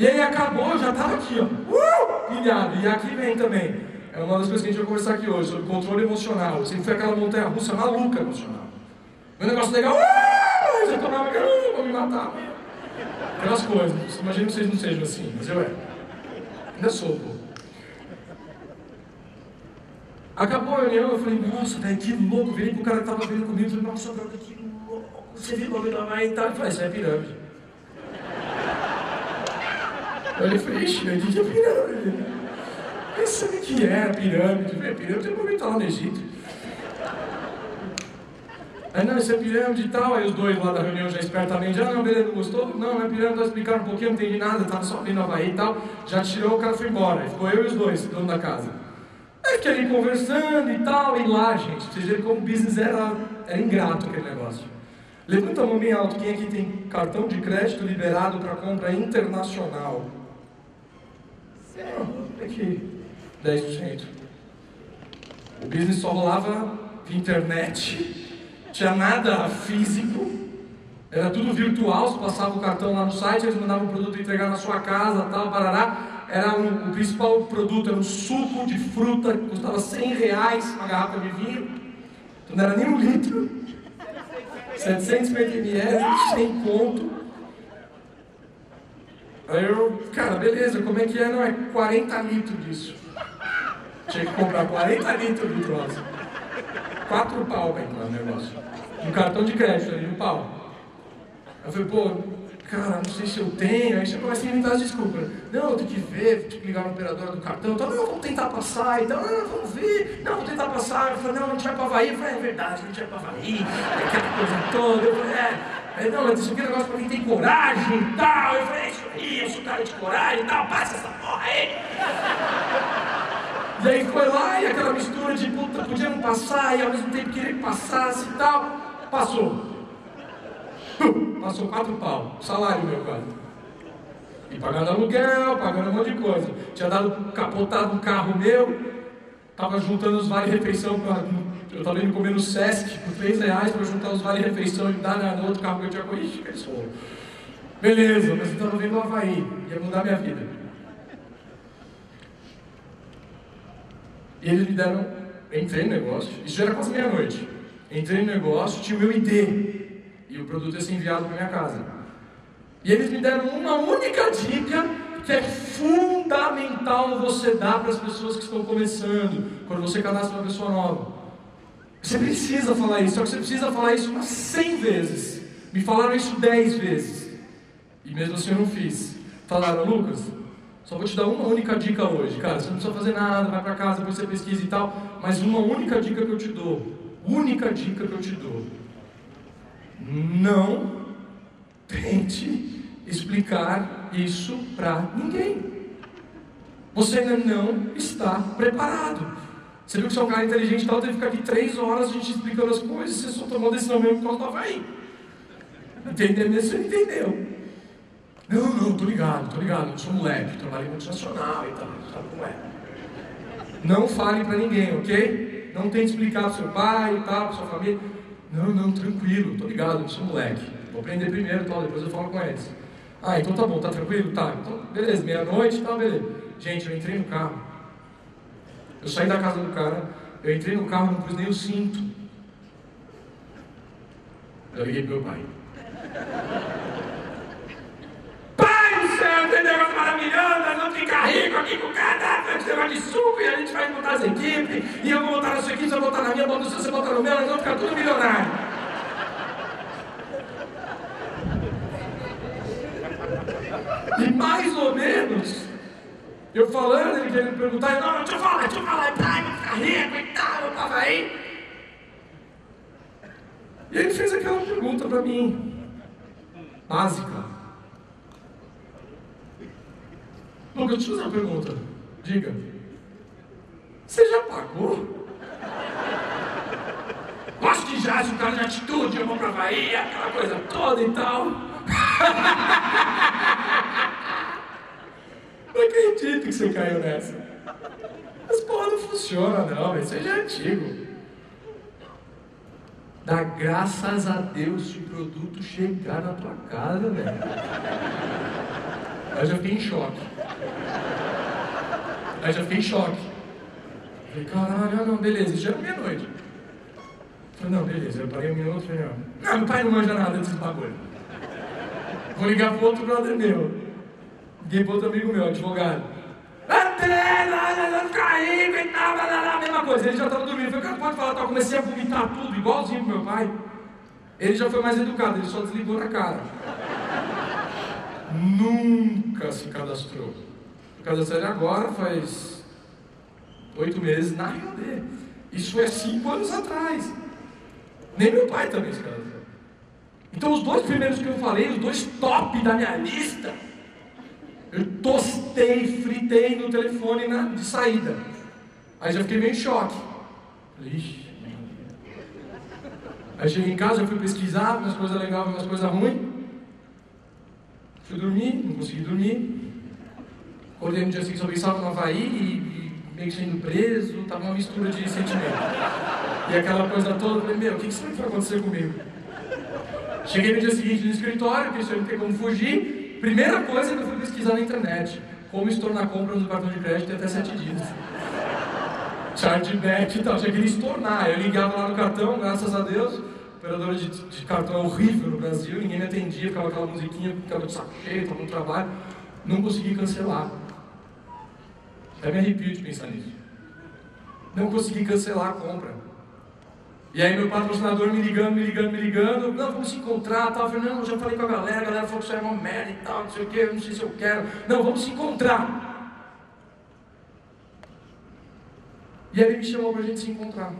E aí acabou, eu já tava aqui, ó. Uh! Pilhado. E aqui vem também. É uma das coisas que a gente vai conversar aqui hoje, sobre controle emocional. Sempre foi aquela montanha russa maluca emocional. Meu negócio legal, uh! já tomava, uh, vou me matar. Aquelas coisas. Imagino que vocês não sejam assim, mas eu é. Ainda sou, pô. Acabou a reunião, eu falei, nossa, velho, que louco. Virei pro cara que tava vendo comigo, falei, nossa, brother, que louco. Você viu o bagulho da mãe e tal? Ele falou, isso é pirâmide. Ele falou, ixi, o que é pirâmide? Eu sabia que era pirâmide. Eu falei, pirâmide é momento lá no Egito. Aí, não, isso é pirâmide e tal. Aí os dois lá da reunião já espertamente, ah, não, beleza, não gostou? Não, é pirâmide, nós explicaram um pouquinho, não entendi nada, tava só vendo Havaí e tal. Já tirou, o cara foi embora. Ficou eu e os dois, dono da casa. Aí fiquei ali conversando e tal, e lá, gente, vocês verem como o business era, era ingrato aquele negócio. Levanta a mão bem alto, quem aqui tem cartão de crédito liberado para compra internacional? Não, aqui, 10%. O business só rolava via internet, tinha nada físico, era tudo virtual, você passava o cartão lá no site, eles mandavam o produto entregar na sua casa, tal, parará. Era um, o principal produto era um suco de fruta que custava 100 reais uma garrafa de vinho, então não era nem um litro. 750 ml, sem conto. Aí eu, cara, beleza, como é que é? Não, é 40 litros disso. Tinha que comprar 40 litros do troço. Quatro pau pra entrar no negócio. Um cartão de crédito ali, um pau. Eu falei, pô, cara, não sei se eu tenho. Aí você começa a inventar as desculpas. Não, eu tenho que ver, tenho que ligar na operadora do cartão. Então, não, vamos tentar passar. Então, não, vamos ver. Não, vamos tentar passar. Eu falei, não, a gente vai pra Havaí. Eu falei, é verdade, a gente vai pra Havaí. Aquela coisa toda. Eu falei, é. Aí, não, mas isso aqui é um negócio pra quem tem coragem e tal. Eu falei, é eu sou cara de coragem e tal. Passa essa porra aí. E aí foi lá e aquela mistura de puta, podia não passar e ao mesmo tempo queria que passasse e tal. Passou. Passou quatro pau, salário meu quase. E pagando aluguel, pagando um monte de coisa. Tinha dado capotado um carro meu, tava juntando os vale-refeição. Eu tava indo comer no Sesc por 3 reais para juntar os vale-refeição e dar no outro carro que eu tinha com. Beleza, mas eu tava vendo o Havaí, ia mudar minha vida. Eles me deram, entrei no negócio, isso já era quase meia-noite. Entrei no negócio, tinha o meu ID. E o produto ia ser enviado para minha casa. E eles me deram uma única dica que é fundamental você dar para as pessoas que estão começando, quando você cadastra uma pessoa nova. Você precisa falar isso, só que você precisa falar isso umas 100 vezes. Me falaram isso 10 vezes. E mesmo assim eu não fiz. Falaram, Lucas, só vou te dar uma única dica hoje, cara. Você não precisa fazer nada, vai para casa, depois você pesquisa e tal. Mas uma única dica que eu te dou. Única dica que eu te dou não tente explicar isso para ninguém. Você ainda não está preparado. Você viu que você é um cara inteligente, então teve que ficar aqui três horas a gente explicando as coisas, você só tomou decisão mesmo por causa do Havaí. Entender mesmo, você entendeu. Não, não, tô ligado, tô ligado, eu sou moleque, trabalhei em multinacional e tal, sabe como é. Não fale para ninguém, ok? Não tente explicar para seu pai e tal, para sua família. Não, não, tranquilo, tô ligado, eu sou moleque. Vou aprender primeiro, tal, depois eu falo com eles. Ah, então tá bom, tá tranquilo? Tá, então beleza, meia-noite, tá, beleza. Gente, eu entrei no carro. Eu saí da casa do cara, eu entrei no carro, não pus nem o cinto. Eu liguei pro meu pai. Céu, tem negócio maravilhoso, vamos ficar rico aqui com o cara, vai ser de suco e a gente vai montar as equipes, e eu vou montar na sua equipe, você vai botar na minha, bota no seu, você botar no meu, nós vamos ficar tudo milionário. E mais ou menos, eu falando, ele querendo perguntar, não, deixa eu falar, deixa eu falar, pai, vai ficar rico e tal, eu tava aí. E ele fez aquela pergunta para mim, básica. Lucas, deixa eu fazer uma pergunta. Diga. Você já pagou? Acho que já, se o cara de atitude, eu vou pra Bahia, aquela coisa toda e tal. Não acredito que você caiu nessa. Mas porra não funciona não, isso aí já é antigo. Dá graças a Deus se o produto chegar na tua casa, velho. Aí eu fiquei em choque. Aí já fiquei em choque. Falei, caralho, não, beleza, já era meia-noite. Falei, não, beleza, eu parei um minuto falei, não, meu pai não manja nada desse bagulho. Vou ligar pro outro brother meu. Liguei pro outro amigo meu, advogado. Mesma coisa, ele já estava dormindo. Eu falei, cara, pode falar, tá? comecei a vomitar tudo, igualzinho pro meu pai. Ele já foi mais educado, ele só desligou na cara. Nunca se cadastrou. Cadastrou agora faz oito meses na Rio D. Isso foi cinco anos atrás. Nem meu pai também se cadastrou. Então os dois primeiros que eu falei, os dois top da minha lista, eu tostei, fritei no telefone na, de saída. Aí já fiquei meio em choque. Falei, ixi. Aí cheguei em casa, eu fui pesquisar, umas coisas legais, umas coisas ruins. Fui dormir, não consegui dormir. Acordei no dia seguinte, só pensava no Havaí e, e meio sendo preso, tava uma mistura de sentimento. E aquela coisa toda, falei, meu, o que, que será que vai acontecer comigo? Cheguei no dia seguinte no escritório, que isso não tem como fugir. Primeira coisa que eu fui pesquisar na internet: como estornar compra no cartão de crédito em até 7 dias. Chargeback e tal, já queria estornar. Eu ligava lá no cartão, graças a Deus. Operadora de, de cartão é horrível no Brasil, ninguém me atendia, ficava aquela musiquinha, ficava de saco cheio, estava no trabalho. Não consegui cancelar. Até me arrepio de pensar nisso. Não consegui cancelar a compra. E aí meu patrocinador me ligando, me ligando, me ligando, não, vamos se encontrar, tal. Eu falei, não, já falei com a galera, a galera falou que isso é uma merda e tal, não sei o que, não sei se eu quero. Não, vamos se encontrar. E aí ele me chamou para a gente se encontrar.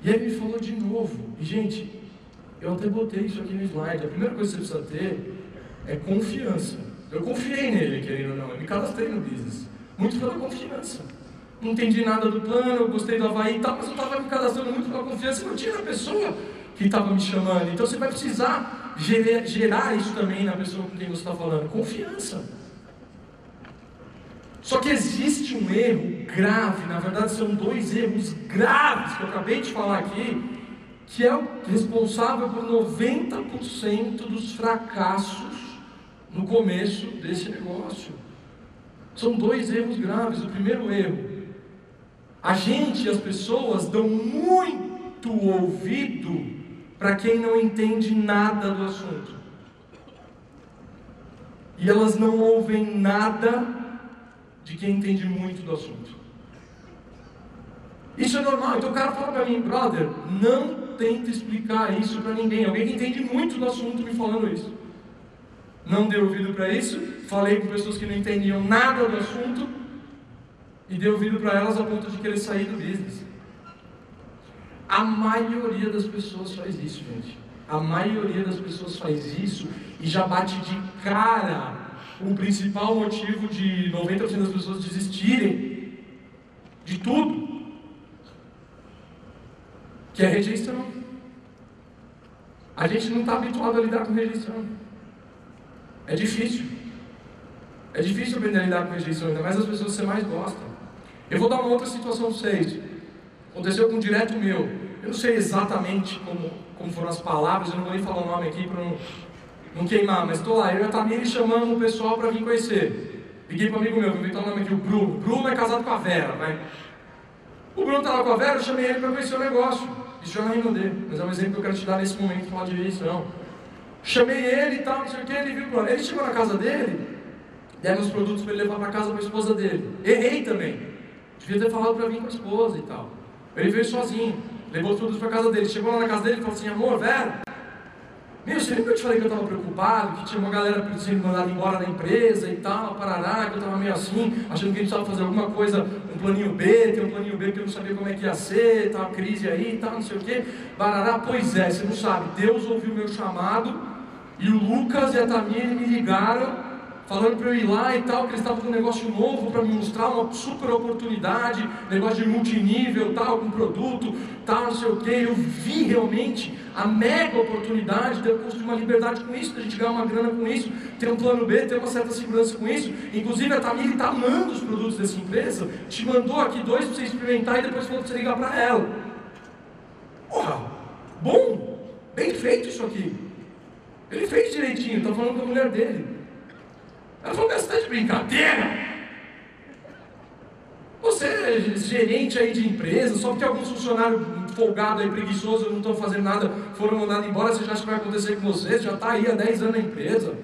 E aí me falou de novo. E gente, eu até botei isso aqui no slide. A primeira coisa que você precisa ter é confiança. Eu confiei nele, querendo ou não. Eu me cadastrei no business. Muito pela confiança não entendi nada do plano, eu gostei do Havaí e tal, mas eu estava me cadastrando muito com a confiança e não tinha a pessoa que estava me chamando. Então você vai precisar gerar, gerar isso também na pessoa com quem você está falando, confiança. Só que existe um erro grave, na verdade são dois erros graves que eu acabei de falar aqui, que é o responsável por 90% dos fracassos no começo desse negócio. São dois erros graves. O primeiro erro a gente as pessoas dão muito ouvido para quem não entende nada do assunto. E elas não ouvem nada de quem entende muito do assunto. Isso é normal. Então o cara fala para mim, brother, não tenta explicar isso para ninguém. Alguém que entende muito do assunto me falando isso. Não dei ouvido para isso. Falei com pessoas que não entendiam nada do assunto e deu ouvido para elas a ponto de querer sair do business. A maioria das pessoas faz isso, gente. A maioria das pessoas faz isso e já bate de cara o principal motivo de 90% das pessoas desistirem de tudo, que é rejeição. A gente não está habituado a lidar com rejeição. É difícil. É difícil aprender a lidar com rejeição, ainda mais as pessoas que você mais gosta. Eu vou dar uma outra situação para vocês. Aconteceu com um direto meu. Eu não sei exatamente como, como foram as palavras, eu não vou nem falar o nome aqui para não, não queimar, mas estou lá, eu e a chamando o pessoal para vir conhecer. Liguei para um amigo meu, vou inventar o nome aqui, o Bruno. Bruno é casado com a Vera, vai. O Bruno está lá com a Vera, eu chamei ele para conhecer o negócio. Isso é uma Rinodê, mas é um exemplo que eu quero te dar nesse momento, falar de não. Chamei ele e tal, não sei o que, ele viu Ele chegou na casa dele, demos os produtos para ele levar para casa para a esposa dele. Errei também. Devia ter falado para vir com a esposa e tal. Ele veio sozinho, levou os produtos para casa dele. Chegou lá na casa dele e falou assim: Amor, Vera, meu, você lembra que eu te falei que eu estava preocupado, que tinha uma galera sendo mandada embora da empresa e tal, parará, que eu estava meio assim, achando que a gente estava fazendo alguma coisa, um planinho B, tem um planinho B que eu não sabia como é que ia ser, tá uma crise aí tal, não sei o quê. Parará, pois é, você não sabe, Deus ouviu o meu chamado e o Lucas e a Tamir me ligaram falando para eu ir lá e tal, que eles estavam com um negócio novo para me mostrar uma super oportunidade, negócio de multinível, tal, com produto, tal, não sei o que. Eu vi realmente a mega oportunidade de eu construir uma liberdade com isso, de a gente ganhar uma grana com isso, ter um plano B, ter uma certa segurança com isso. Inclusive a Tamir está amando os produtos dessa empresa, te mandou aqui dois para você experimentar e depois falou para você ligar para ela. Porra, bom, bem feito isso aqui. Ele fez direitinho, está falando com a mulher dele. Ela falou, mas você está de brincadeira? Você é gerente aí de empresa, só porque alguns funcionários folgados aí, preguiçosos, não estão fazendo nada, foram mandados embora, você já acha que vai acontecer com você? Já está aí há 10 anos na empresa.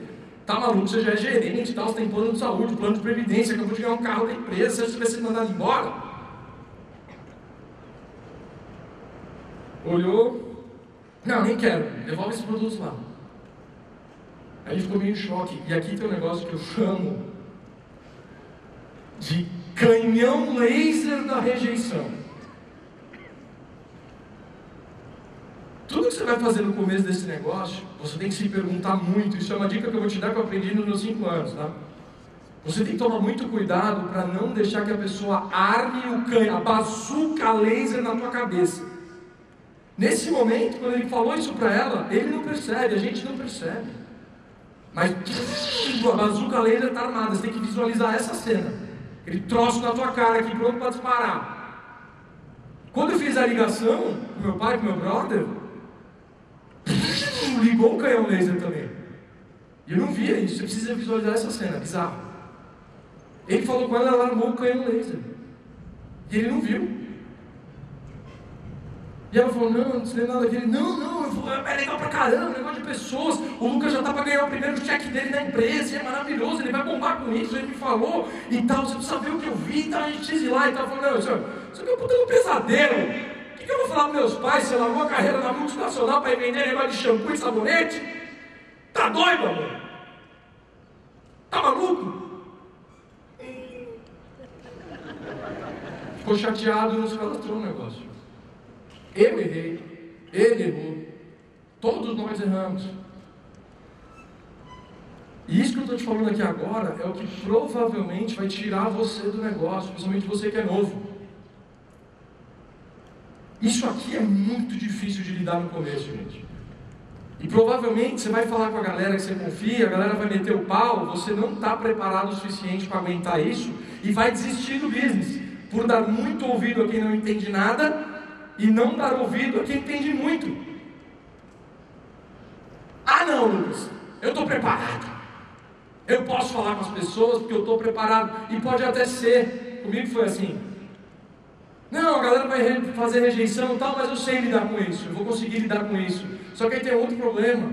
Tá maluco, você já é gerente e tal, você tem plano de saúde, plano de previdência, acabou de ganhar um carro da empresa, você acha que vai ser mandado embora? Olhou, não, nem quero, devolve esses produtos lá. Aí ficou meio em choque. E aqui tem um negócio que eu chamo de canhão laser da rejeição. Tudo que você vai fazer no começo desse negócio, você tem que se perguntar muito. Isso é uma dica que eu vou te dar que eu aprendi nos meus 5 anos, tá? Você tem que tomar muito cuidado para não deixar que a pessoa arme o canhão, a bazuca laser na tua cabeça. Nesse momento, quando ele falou isso para ela, ele não percebe, a gente não percebe. Mas a bazuca laser está armada, você tem que visualizar essa cena. Ele troço na tua cara aqui, pronto para disparar. Quando eu fiz a ligação com meu pai, com meu brother, ligou o canhão laser também. E eu não via isso, você precisa visualizar essa cena, bizarro. Ele falou com ela, ela armou o canhão laser. E ele não viu. E ela falou, não, não sei nada daquele. Não, não, é legal pra caramba, negócio de pessoas. O Lucas já tá para ganhar o primeiro cheque dele na empresa, é maravilhoso, ele vai bombar com isso, ele me falou e tal, você precisa ver o que eu vi, então a gente ir lá e tal. Eu falei, não, isso, isso aqui é um puta um pesadelo. O que, que eu vou falar para meus pais? Você largou a carreira na multinacional para ir vender negócio de shampoo e sabonete? Tá doido, amor? Tá maluco? Ficou chateado e não se cadastrou no negócio. Eu errei, ele errou, todos nós erramos. E isso que eu estou te falando aqui agora é o que provavelmente vai tirar você do negócio, principalmente você que é novo. Isso aqui é muito difícil de lidar no começo, gente. E provavelmente você vai falar com a galera que você confia, a galera vai meter o pau, você não está preparado o suficiente para aguentar isso e vai desistir do business, por dar muito ouvido a quem não entende nada e não dar ouvido a quem entende muito. Ah, não, Lucas, eu estou preparado. Eu posso falar com as pessoas porque eu estou preparado. E pode até ser. Comigo foi assim. Não, a galera vai fazer rejeição e tal, mas eu sei lidar com isso. Eu vou conseguir lidar com isso. Só que aí tem outro problema.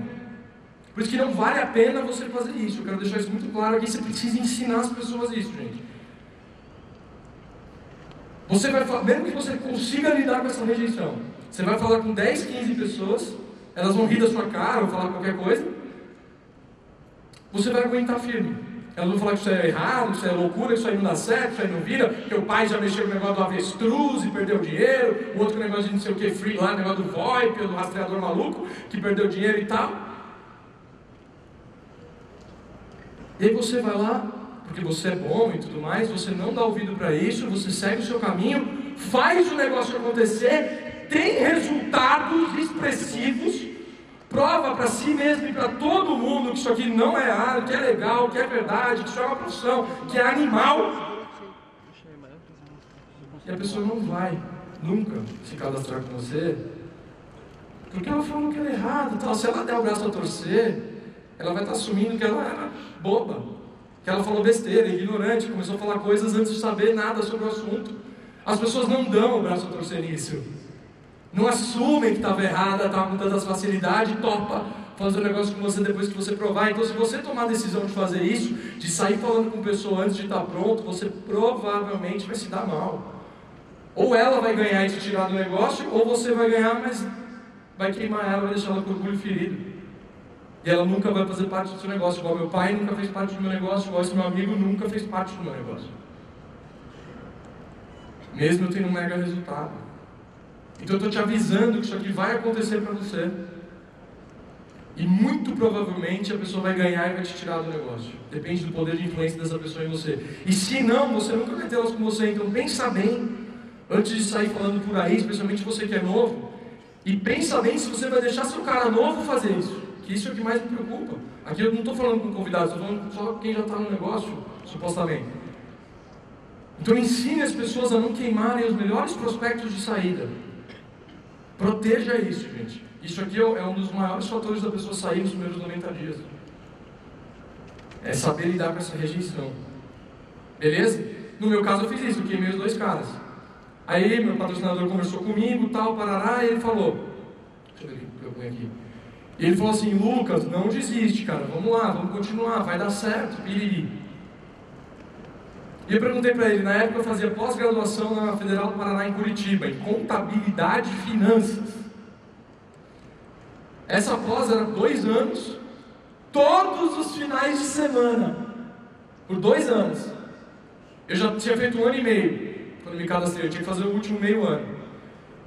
Por isso que não vale a pena você fazer isso. Eu quero deixar isso muito claro aqui. Você precisa ensinar as pessoas isso, gente. Você vai falar, mesmo que você consiga lidar com essa rejeição, você vai falar com 10, 15 pessoas, elas vão rir da sua cara, vão falar qualquer coisa, você vai aguentar firme. Elas vão falar que isso é errado, que isso é loucura, isso aí não dá certo, isso aí não vira, que o pai já mexeu no negócio do avestruz e perdeu dinheiro, o outro negócio de não sei o que, free lá, negócio do VoIP, do rastreador maluco, que perdeu dinheiro e tal. E aí você vai lá, porque você é bom e tudo mais, você não dá ouvido para isso, você segue o seu caminho, faz o negócio acontecer, tem resultados expressivos, prova para si mesmo e para todo mundo que isso aqui não é arte, que é legal, que é verdade, que isso é uma profissão, que é animal. E a pessoa não vai nunca se cadastrar com você, porque ela falou que era errado. Tal. Se ela der o braço a torcer, ela vai estar assumindo que ela era boba que ela falou besteira, ignorante, começou a falar coisas antes de saber nada sobre o assunto. As pessoas não dão o braço a torcer nisso. Não assumem que estava errada, estava com tanta facilidade, topa fazer um negócio com você depois que você provar. Então, se você tomar a decisão de fazer isso, de sair falando com pessoa antes de estar pronto, você provavelmente vai se dar mal. Ou ela vai ganhar e te tirar do negócio, ou você vai ganhar, mas vai queimar ela, vai deixar ela com orgulho ferido. E ela nunca vai fazer parte do seu negócio, igual meu pai nunca fez parte do meu negócio, igual esse meu amigo nunca fez parte do meu negócio. Mesmo eu tendo um mega resultado. Então eu estou te avisando que isso aqui vai acontecer para você. E muito provavelmente a pessoa vai ganhar e vai te tirar do negócio. Depende do poder de influência dessa pessoa em você. E se não, você nunca vai tê-las com você. Então pensa bem, antes de sair falando por aí, especialmente você que é novo. E pensa bem se você vai deixar seu cara novo fazer isso que isso é o que mais me preocupa. Aqui eu não estou falando com convidados, estou falando só quem já está no negócio, supostamente. Então ensine as pessoas a não queimarem os melhores prospectos de saída. Proteja isso, gente. Isso aqui é, é um dos maiores fatores da pessoa sair nos primeiros 90 dias. É saber lidar com essa rejeição. Beleza? No meu caso eu fiz isso, eu queimei os dois caras. Aí meu patrocinador conversou comigo, tal, parará, e ele falou, deixa eu ver o que eu ponho aqui. E ele falou assim, Lucas, não desiste, cara, vamos lá, vamos continuar, vai dar certo, piriri. E eu perguntei para ele, na época eu fazia pós-graduação na Federal do Paraná em Curitiba, em contabilidade e finanças. Essa pós era dois anos, todos os finais de semana, por dois anos. Eu já tinha feito um ano e meio quando me cadastrei, eu tinha que fazer o último meio ano.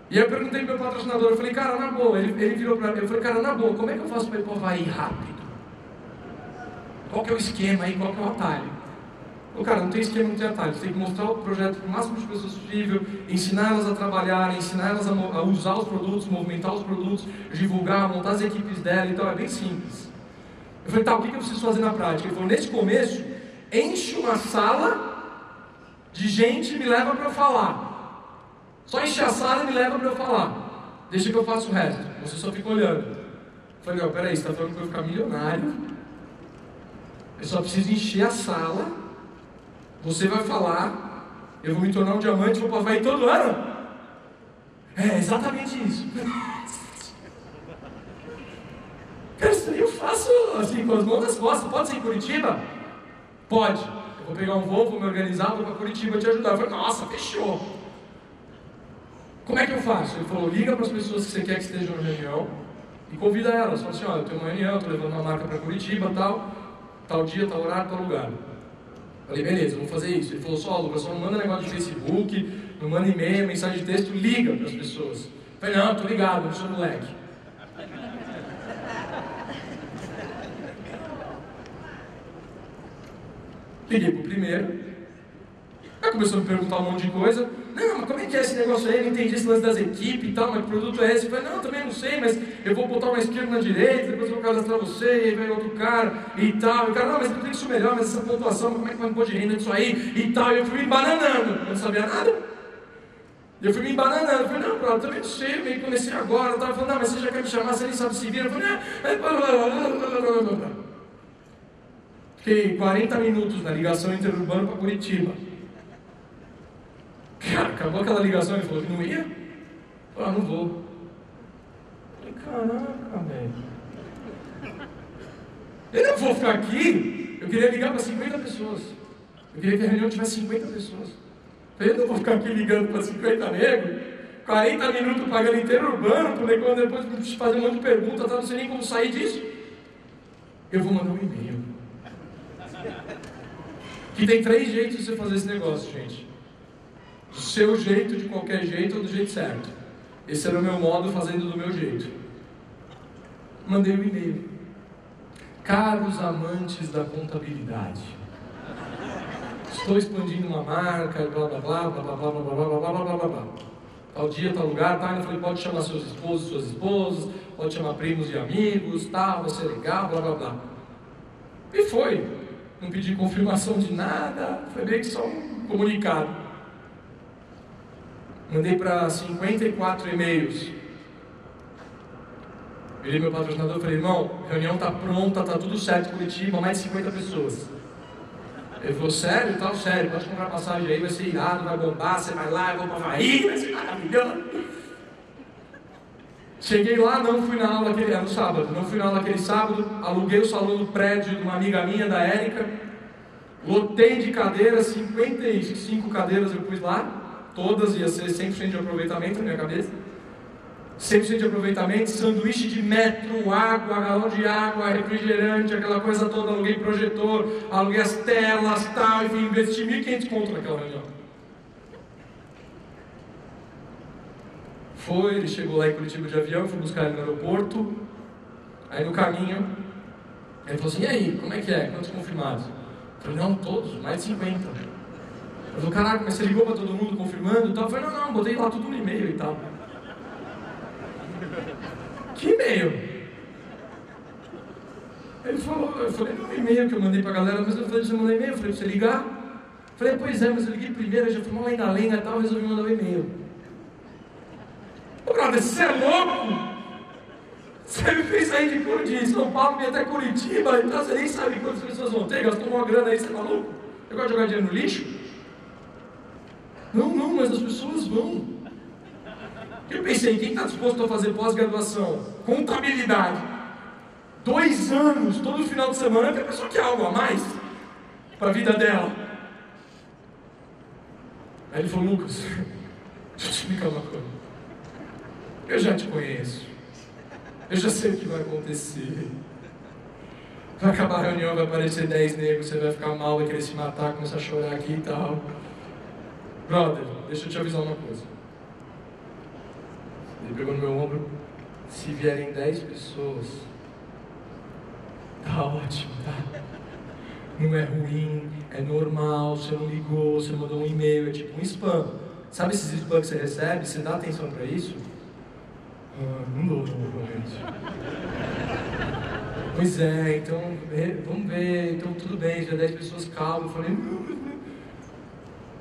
E aí eu perguntei pro meu patrocinador, eu falei, cara, na boa, ele, ele virou para mim, eu falei, cara, na boa, como é que eu faço para ir pro Havaí rápido? Qual que é o esquema aí, qual que é o atalho? O cara, não tem esquema, não tem atalho. Você tem que mostrar o projeto para o máximo de pessoas possível, ensinar elas a trabalhar, ensinar elas a, a, usar os produtos, movimentar os produtos, divulgar, montar as equipes dela. Então é bem simples. Eu falei, tá, o que eu preciso fazer na prática? Ele falou, nesse começo, enche uma sala de gente e me leva para falar. Só enche a sala e me leva para eu falar. Deixa que eu faço o resto. Você só fica olhando. Falei, não, peraí, você está falando que eu vou ficar milionário. Eu só preciso encher a sala você vai falar, eu vou me tornar um diamante, vou para Havaí todo ano. É exatamente isso. Eu faço assim, com as mãos nas costas. Pode ser em Curitiba? Pode. Eu vou pegar um voo, vou me organizar, vou para Curitiba te ajudar. Eu falei, nossa, fechou. Como é que eu faço? Ele falou, liga para as pessoas que você quer que estejam na reunião e convida elas. Fala assim, olha, eu tenho uma reunião, estou levando uma marca para Curitiba, tal, tal dia, tal horário, tal lugar. Falei, beleza, vamos fazer isso. Ele falou, só, Lucas, só não manda negócio de Facebook, não manda e-mail, mensagem de texto, liga para as pessoas. Falei, não, tô ligado, não sou moleque. Liguei pro primeiro, começou a me perguntar um monte de coisa. Não, mas como é que é esse negócio aí? Eu não entendi esse lance das equipes e tal, mas que produto é esse? Eu falei, não, também não sei, mas eu vou botar uma esquerda na direita, depois eu vou cadastrar você, e aí vem outro cara e tal. E o cara, não, mas eu tenho isso melhor, mas essa pontuação, como é que vai me pôr de renda disso aí e tal. E eu fui me embananando, eu não sabia nada. E eu fui me embananando, eu falei, não, eu também não sei, meio comecei agora. Eu tava falando, não, mas você já quer me chamar, você nem sabe se vira. Eu falei, ah, Fiquei 40 minutos na ligação interurbana para Curitiba. Cara, acabou aquela ligação, ele falou que não ia. Ah, não vou. Eu falei, caraca, velho. Eu não vou ficar aqui. Eu queria ligar para 50 pessoas. Eu queria que a reunião tivesse 50 pessoas. Eu falei, eu não vou ficar aqui ligando para 50 negros. 40 minutos pagando inteiro urbano, para depois fazer um monte de perguntas, tá? não sei nem como sair disso. Eu vou mandar um e-mail. Que tem três jeitos de você fazer esse negócio, gente do seu jeito, de qualquer jeito ou do jeito certo. Esse era o meu modo fazendo do meu jeito. Mandei um e-mail. Caros amantes da contabilidade, estou expandindo uma marca, blá blá blá blá blá blá blá blá blá blá blá blá blá. Tal dia, tal lugar, tá? Eu falei, pode chamar seus esposos, suas esposas, pode chamar primos e amigos, tal, vai ser legal, blá blá blá. E foi. Não pedi confirmação de nada, foi bem que só um comunicado. Mandei para 54 e-mails. Virei meu patrocinador e falei, irmão, reunião tá pronta, tá tudo certo Curitiba, mais de 50 pessoas. Ele falou, sério? Tal, sério, pode comprar passagem aí, vai ser irado, vai bombar, você vai lá, eu vou para Havaí, vai ser maravilhoso. Cheguei lá, não fui na aula aquele, no sábado, não fui na aula aquele sábado, aluguei o salão do prédio de uma amiga minha, da Érica, lotei de cadeiras, 55 cadeiras eu pus lá, todas ia ser 100% de aproveitamento na minha cabeça. 100% de aproveitamento, sanduíche de metro, água, galão de água, refrigerante, aquela coisa toda, aluguei projetor, aluguei as telas, tal, enfim, investi 1.500 conto naquela reunião. Foi, ele chegou lá em Curitiba de avião, fui buscar ele no aeroporto, aí no caminho, ele falou assim, e aí, como é que é? Quantos confirmados? Eu falei, não, todos, mais de 50. Eu falei, caraca, mas você ligou para todo mundo confirmando e tal? Eu falei, não, não, botei lá tudo no e-mail e tal. Que e-mail? Ele falou, eu falei, não, e-mail que eu mandei pra galera, mas eu falei, você mandou e-mail? Eu falei, pra você ligar? Eu falei, pois é, mas eu liguei primeiro, já fui uma lenga-lenga e tal, resolvi mandar o e-mail. Ô, brother, você é louco? Você me fez sair de, de São Paulo e até Curitiba, então você nem sabe quantas pessoas vão ter, gastou uma grana aí, você é maluco? Eu gosto de jogar dinheiro no lixo? Não, não, mas as pessoas vão. Eu pensei, quem está disposto a fazer pós-graduação? Contabilidade. Dois anos, todo final de semana, tem pessoa que algo a mais para a vida dela. Aí ele falou, Lucas, deixa eu te explicar uma coisa. Eu já te conheço. Eu já sei o que vai acontecer. Vai acabar a reunião, vai aparecer 10 negros, você vai ficar mal, vai querer se matar, começar a chorar aqui e tal. Brother, deixa eu te avisar uma coisa. Ele pegou no meu ombro. Se vierem 10 pessoas, tá ótimo, tá? Não é ruim, é normal, você não ligou, você mandou um e-mail, é tipo um spam. Sabe esses spam que você recebe? Você dá atenção para isso? Ah, não dou, provavelmente. Pois é, então vamos ver, então tudo bem, vier 10 pessoas, calma. Eu falei,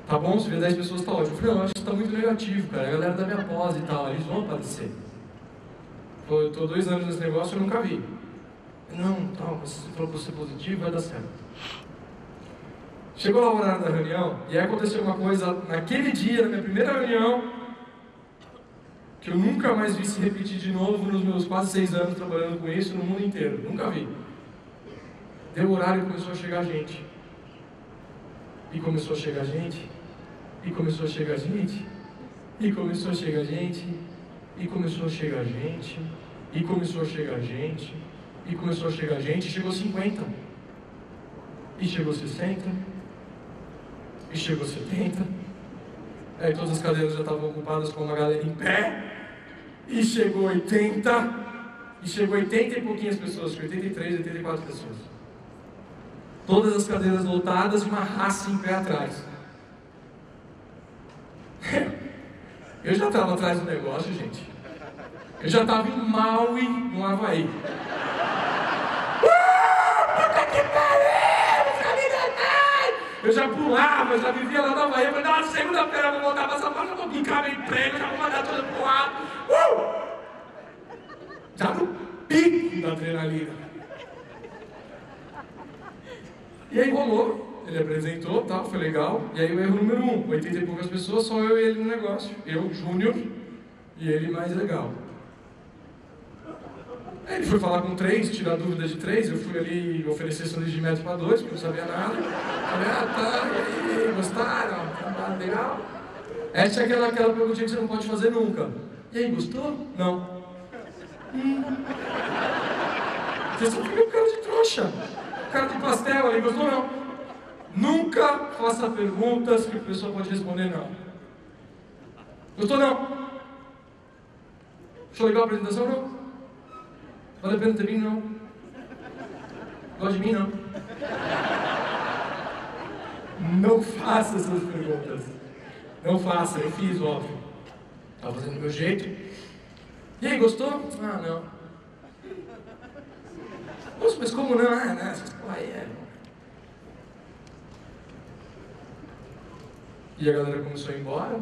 tá bom, se vier 10 pessoas tá ótimo. Eu falei, não, acho que está muito negativo, cara. A galera da minha pós e tal, eles vão aparecer. Eu estou dois anos nesse negócio e nunca vi. Não, tal, você falou para ser positivo, vai dar certo. Chegou a hora da reunião e aí aconteceu uma coisa naquele dia, na minha primeira reunião, que eu nunca mais vi se repetir de novo nos meus quase seis anos trabalhando com isso no mundo inteiro. Nunca vi. Deu horário e começou a chegar gente. E começou a chegar gente. E começou a chegar gente. E começou a chegar gente. E começou a chegar gente. E começou a chegar gente. E começou a chegar gente. E chegou 50. E chegou 60 e chegou 70. Aí todas as cadeiras já estavam ocupadas com uma galera em pé. E chegou 80. E chegou 80 e pouquinhas pessoas, 83, 84 pessoas. Todas as cadeiras lotadas uma raça em pé atrás. Eu já estava atrás do negócio, gente. Eu já estava em Maui, no Havaí. Eu já pulava, já vivia lá na Bahia. Eu falei, não, segunda-feira eu vou voltar para São Paulo, já vou picar meu emprego, já vou mandar tudo pro lado. Uh! Já no pico da adrenalina. E aí rolou, ele apresentou, tal, foi legal. E aí o erro número um, 80 e poucas pessoas, só eu e ele no negócio. Eu, Júnior, e ele mais legal. Aí ele foi falar com três, tirar dúvidas de três. Eu fui ali oferecer sanduíche de metro para dois, porque eu não sabia nada. Falei, ah, tá, e aí, gostaram? Tá legal? Essa é aquela, aquela perguntinha que você não pode fazer nunca. E aí, gostou? Não. Hum. Vocês estão ficando cara de trouxa. Cara de pastel ali, gostou não? Nunca faça perguntas que a pessoa pode responder não. Gostou não? Achou legal a apresentação não? Vale a pena ter mim? Não. Gosta de mim? Não. Não faça essas perguntas. Não faça, eu fiz, óbvio. Estava fazendo do meu jeito. E aí, gostou? Ah, não. Nossa, mas como não? Ah, não, aí é. E a galera começou a ir embora.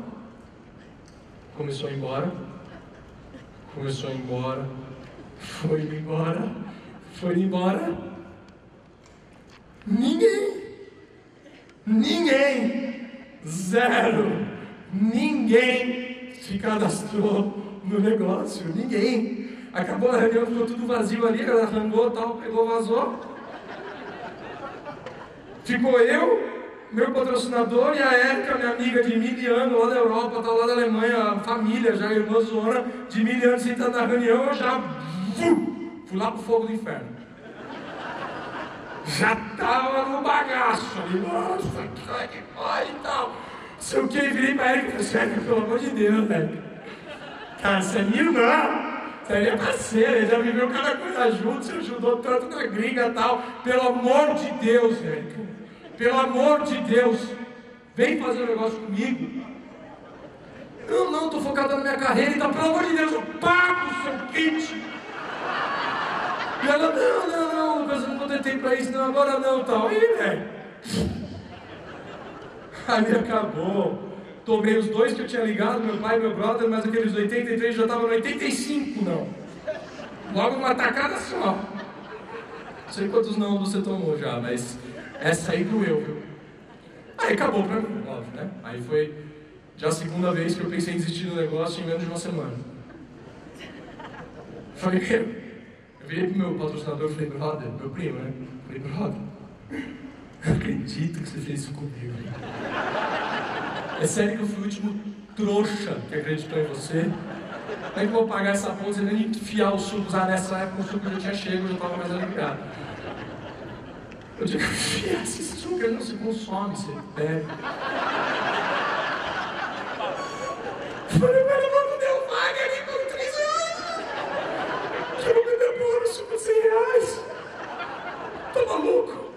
Começou a ir embora. Começou a ir embora foi embora, foi embora. Ninguém, ninguém, zero, ninguém se cadastrou no negócio, ninguém. Acabou a reunião, ficou tudo vazio ali, ela arrancou tal, pegou, vazou. Ficou eu, meu patrocinador e a Érica, minha amiga de mil anos lá da Europa, tá lá da Alemanha, família já, irmãzona, de mil anos sentando na reunião, eu já Fui lá pro fogo do inferno. Já tava no bagaço ali, nossa, que foi e tal. Sei o que, virei pra ele e pelo amor de Deus, velho. Cara, você é minha irmã. Você é minha parceira, já viveu cada coisa junto, você ajudou tanto na gringa e tal. Pelo amor de Deus, velho. Pelo amor de Deus. Vem fazer um negócio comigo. Eu não, tô focado na minha carreira, então pelo amor de Deus, eu pago o seu kit. E ela, não, não, não, Lucas, eu não vou ter tempo pra isso, não, agora não, tal. E, velho. Aí acabou. Tomei os dois que eu tinha ligado, meu pai e meu brother, mas aqueles 83 já estavam no 85, não. Logo numa tacada só. Não sei quantos não você tomou já, mas essa aí doeu? Aí acabou pra mim, óbvio, né? Aí foi já a segunda vez que eu pensei em desistir do negócio em menos de uma semana. Falei, eu virei pro meu patrocinador e falei, brother, meu primo, né? Falei, brother, não acredito que você fez isso comigo. É sério que eu fui o último trouxa que acreditou em você? Como é que eu vou pagar essa ponta e nem enfiar os sucos? Ah, nessa época o suco já tinha chego, eu já estava mais aliviado. Eu digo, enfiar esse ele não se consome, você bebe. Falei, mas não deu vaga ali por 3 reais. Eu não me demoro suco 100 reais. Tá maluco?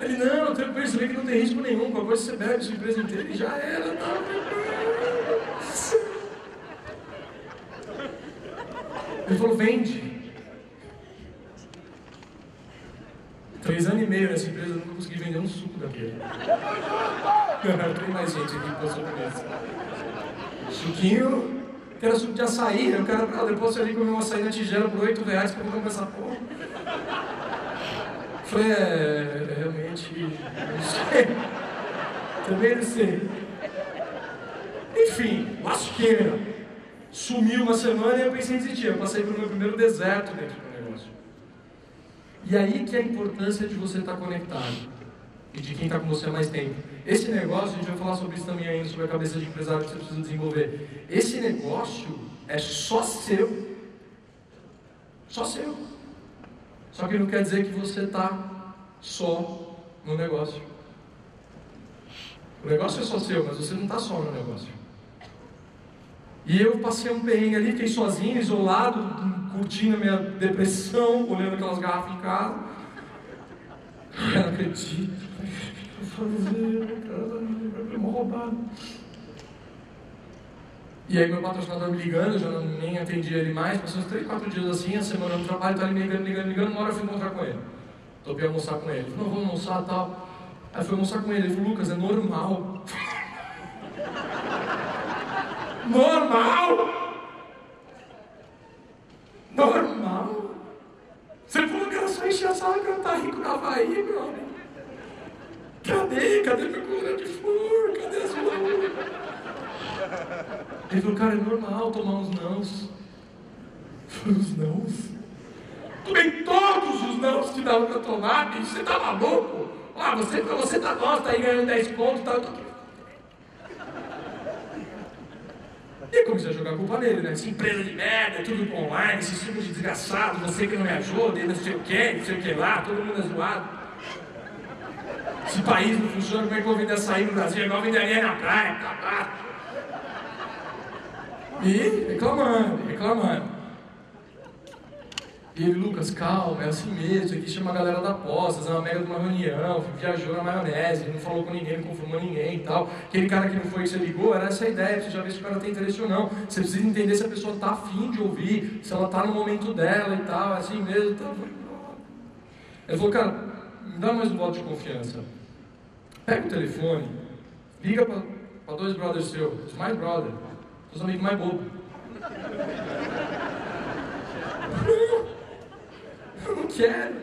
Ele, não, você vê que não tem risco nenhum, qualquer coisa você bebe sua empresa inteira e já era, tá? Ele falou, vende. Três anos e meio nessa empresa, eu nunca consegui vender um suco daquele. Tem mais gente aqui que passou por isso. Suquinho, que era suco de açaí, o cara, depois você ali comeu um açaí na tigela por 8 reais pra comprar essa porra. Falei, é, realmente, não sei. Também não sei. Enfim, lasqueira. Sumiu uma semana e eu pensei em desistir. Eu passei pelo meu primeiro deserto dentro. E aí que é a importância de você estar conectado. E de quem está com você há mais tempo. Esse negócio, a gente vai falar sobre isso também ainda, sobre a cabeça de empresário que você precisa desenvolver. Esse negócio é só seu. Só seu. Só que não quer dizer que você está só no negócio. O negócio é só seu, mas você não está só no negócio. E eu passei um perrengue ali, fiquei sozinho, isolado, curtindo a minha depressão, olhando aquelas garrafas em casa. Eu não acredito. O que eu vou fazer? Uma roubada. E aí meu patrocinador me ligando, eu já não, nem atendi ele mais, passou uns 3, 4 dias assim, a semana no trabalho, tá me ligando, ligando, ligando, uma hora eu fui encontrar com ele. Topei almoçar com ele. Ele não, vamos almoçar e tal. Aí fui almoçar com ele, ele falou, Lucas, é normal. Normal? Normal? Você falou que era só encher a sala cantar rico na Havaí, meu amigo. Cadê? Cadê meu coluna de flor? Cadê as flores? Ele falou, cara, é normal tomar uns nãos. Os nãos? Tomei todos os nãos que dava pra tomar, bicho. Você tá maluco? Ah, você, você tá, nossa, tá aí ganhando 10 pontos, tá, eu tô aqui E comecei a jogar a culpa nele, né? Essa empresa de merda, tudo online, esses filmes de desgraçado, você que não me ajuda, não sei o que, não sei o que lá, todo mundo é zoado. Esse país não funciona, como é que eu vou vender no Brasil? É igual vender areia na praia, tá E reclamando, reclamando. E ele, Lucas, calma, é assim mesmo, aqui chama a galera da posta, é uma mega de uma reunião, viajou na maionese, não falou com ninguém, não confirmou ninguém e tal. Aquele cara que não foi que você ligou, era essa a ideia, você já vê se o cara tem interesse ou não. Você precisa entender se a pessoa está afim de ouvir, se ela está no momento dela e tal, é assim mesmo. Então, ele falou, cara, me dá mais um voto de confiança. Pega o telefone, liga para dois brothers seus, mais brother, seus amigos mais bobos. Quero.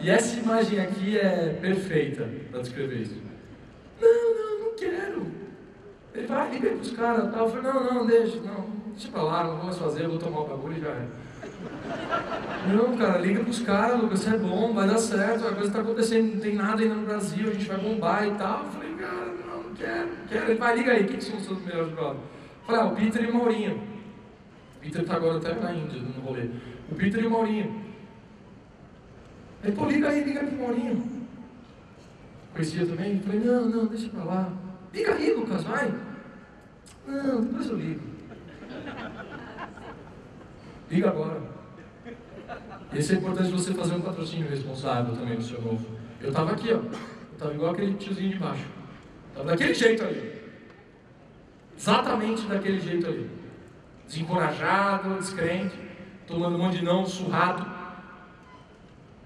E essa imagem aqui é perfeita para descrever isso. Não, não, não quero. Ele vai, liga para os caras tal. Eu falei, não, não, deixa, não, deixa para lá, não vou mais fazer, eu vou tomar o bagulho e já é. Não, cara, liga para os caras, Lucas, é bom, vai dar certo, a coisa está acontecendo, não tem nada ainda no Brasil, a gente vai bombar e tal. Eu falei, cara, não, não quero, não quero. Ele vai, liga aí, quem são os seus melhores brothers? Falei, ah, o Peter e o Maurinho. O Peter está agora até na Índia, no rolê. O Peter e o Maurinho. Ele, pô, liga aí, liga aí pro Maurinho. Conhecia também? Falei, não, não, deixa pra lá. Liga aí, Lucas, vai. Não, depois eu ligo. Liga agora. Esse é importante você fazer um patrocínio responsável também no seu novo. Eu tava aqui, ó. Eu tava igual aquele tiozinho de baixo. Tava daquele jeito ali. Exatamente daquele jeito ali. Desencorajado, descrente, tomando um monte de não, surrado.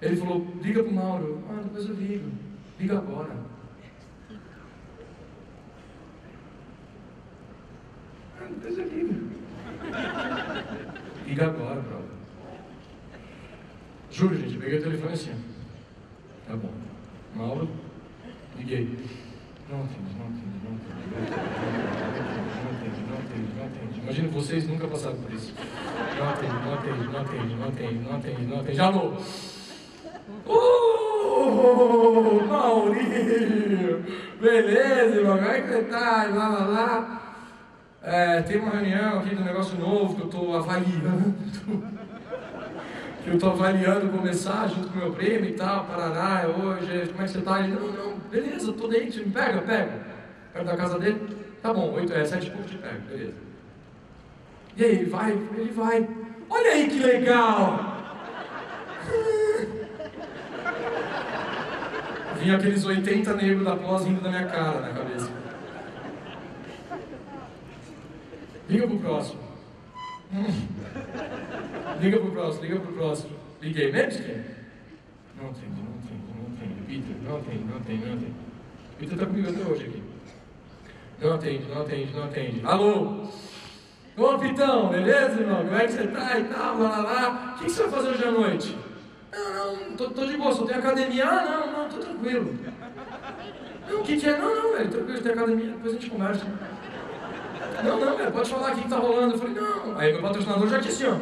Ele falou, liga para o Mauro. Ah, depois eu ligo. Liga agora. Ah, depois eu ligo. Liga agora, brother. Juro, gente, peguei o telefone assim. Tá bom. Mauro, liguei. Não atende, não atende, não atende, não atende, não atende, não atende. Imagina vocês nunca passaram por isso. Não atende, não atende, não atende, não atende, não atende, não atende. Uh, Maurinho! Beleza, irmão? É você tá? Lá, lá, lá. É, tem uma reunião aqui do negócio novo que eu estou avaliando. que eu estou avaliando começar junto com meu primo e tal, Paraná, hoje, como é que você está? Ele, não, não, beleza, estou dentro, me pega, pega. Perto da casa dele? Tá bom, oito, é, sete pontos te pego, beleza. E aí, ele vai? Ele vai. Olha aí que legal! Vinha aqueles 80 negros da pós rindo da minha cara na cabeça. Liga pro próximo. Hum. Liga pro próximo, liga pro próximo. Liguei, quem? Não atende, não atende, não atende. Peter, não atende, não atende, não atende. Peter tá comigo até hoje aqui. Não atende, não atende, não atende. Alô? Ô Pitão, beleza, irmão? Como é que você tá e tal, lá, lá, lá. O que você vai fazer hoje à noite? Não, não, tô, tô de boa, só tem academia. Ah, não, não, tô tranquilo. Não, o que, que é? Não, não, velho, tranquilo, tem academia, depois a gente conversa. Não, não, velho, pode falar o que tá rolando. Eu falei, não. Aí meu patrocinador já disse, ó.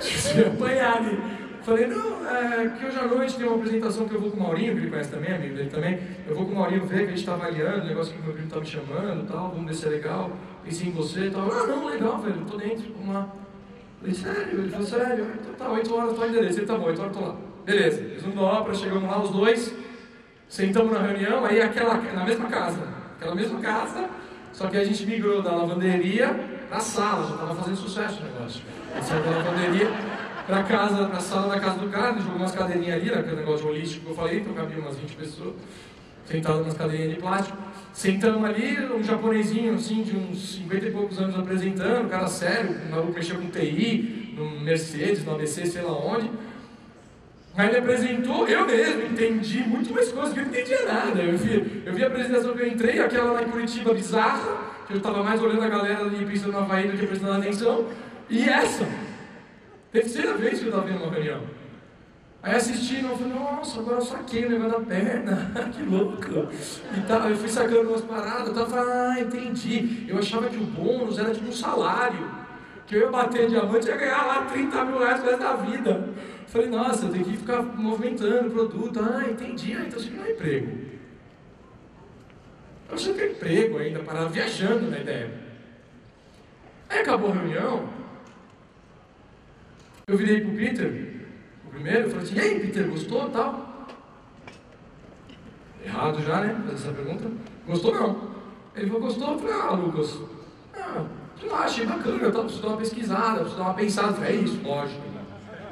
Se apanhar ali. Falei, não, é que hoje à noite tem uma apresentação que eu vou com o Maurinho, que ele conhece também, amigo dele também. Eu vou com o Maurinho ver, que a gente está avaliando, o negócio que o meu primo tá me chamando e tal, vamos ver se é legal. Pensei em você e tal. Ah, não, legal, velho, tô dentro, vamos lá. Falei, sério? Ele falou, sério? Então tá, 8 horas, tô endereço. Ele tá bom, 8 horas eu tô lá. Beleza, resumo da ópera, chegamos lá os dois. Sentamos na reunião, aí aquela, na mesma casa, aquela mesma casa, só que a gente migrou da lavanderia para a sala, já estava fazendo sucesso o negócio. A gente saiu da lavanderia para casa, para a sala da casa do cara, jogou umas cadeirinhas ali, aquele negócio holístico que eu falei, então cabia umas 20 pessoas, sentadas nas cadeirinhas de plástico. Sentamos ali, um japonesinho assim, de uns 50 e poucos anos apresentando, cara sério, um maluco mexia com TI, no Mercedes, no ABC, sei lá onde. Aí ele apresentou, eu mesmo entendi muito mais coisas que eu não entendia nada. Eu vi, eu vi a apresentação que eu entrei, aquela lá em Curitiba bizarra, que eu estava mais olhando a galera ali pensando no Havaí do que prestando atenção, e essa, terceira vez que eu estava vendo uma reunião. Aí assistindo, eu falei, nossa, agora eu saquei o negócio da perna, que louco. E tal, eu fui sacando umas paradas, eu tava, ah, entendi. Eu achava que o bônus era tipo um salário, que eu ia bater diamante e ia ganhar lá 30 mil reais resto da vida. Falei, nossa, eu tenho que ficar movimentando o produto. Ah, entendi. Ah, então não é emprego. Eu que é emprego ainda, parado viajando na ideia. Aí acabou a reunião. Eu virei pro Peter, primeiro, e falei assim, ei Peter, gostou tal? Errado já, né? Fazer essa pergunta. Gostou não. Ele falou, gostou? Eu falei, ah, Lucas, ah, eu achei bacana, eu preciso dar uma pesquisada, preciso dar uma pensada. Eu falei, é isso, lógico.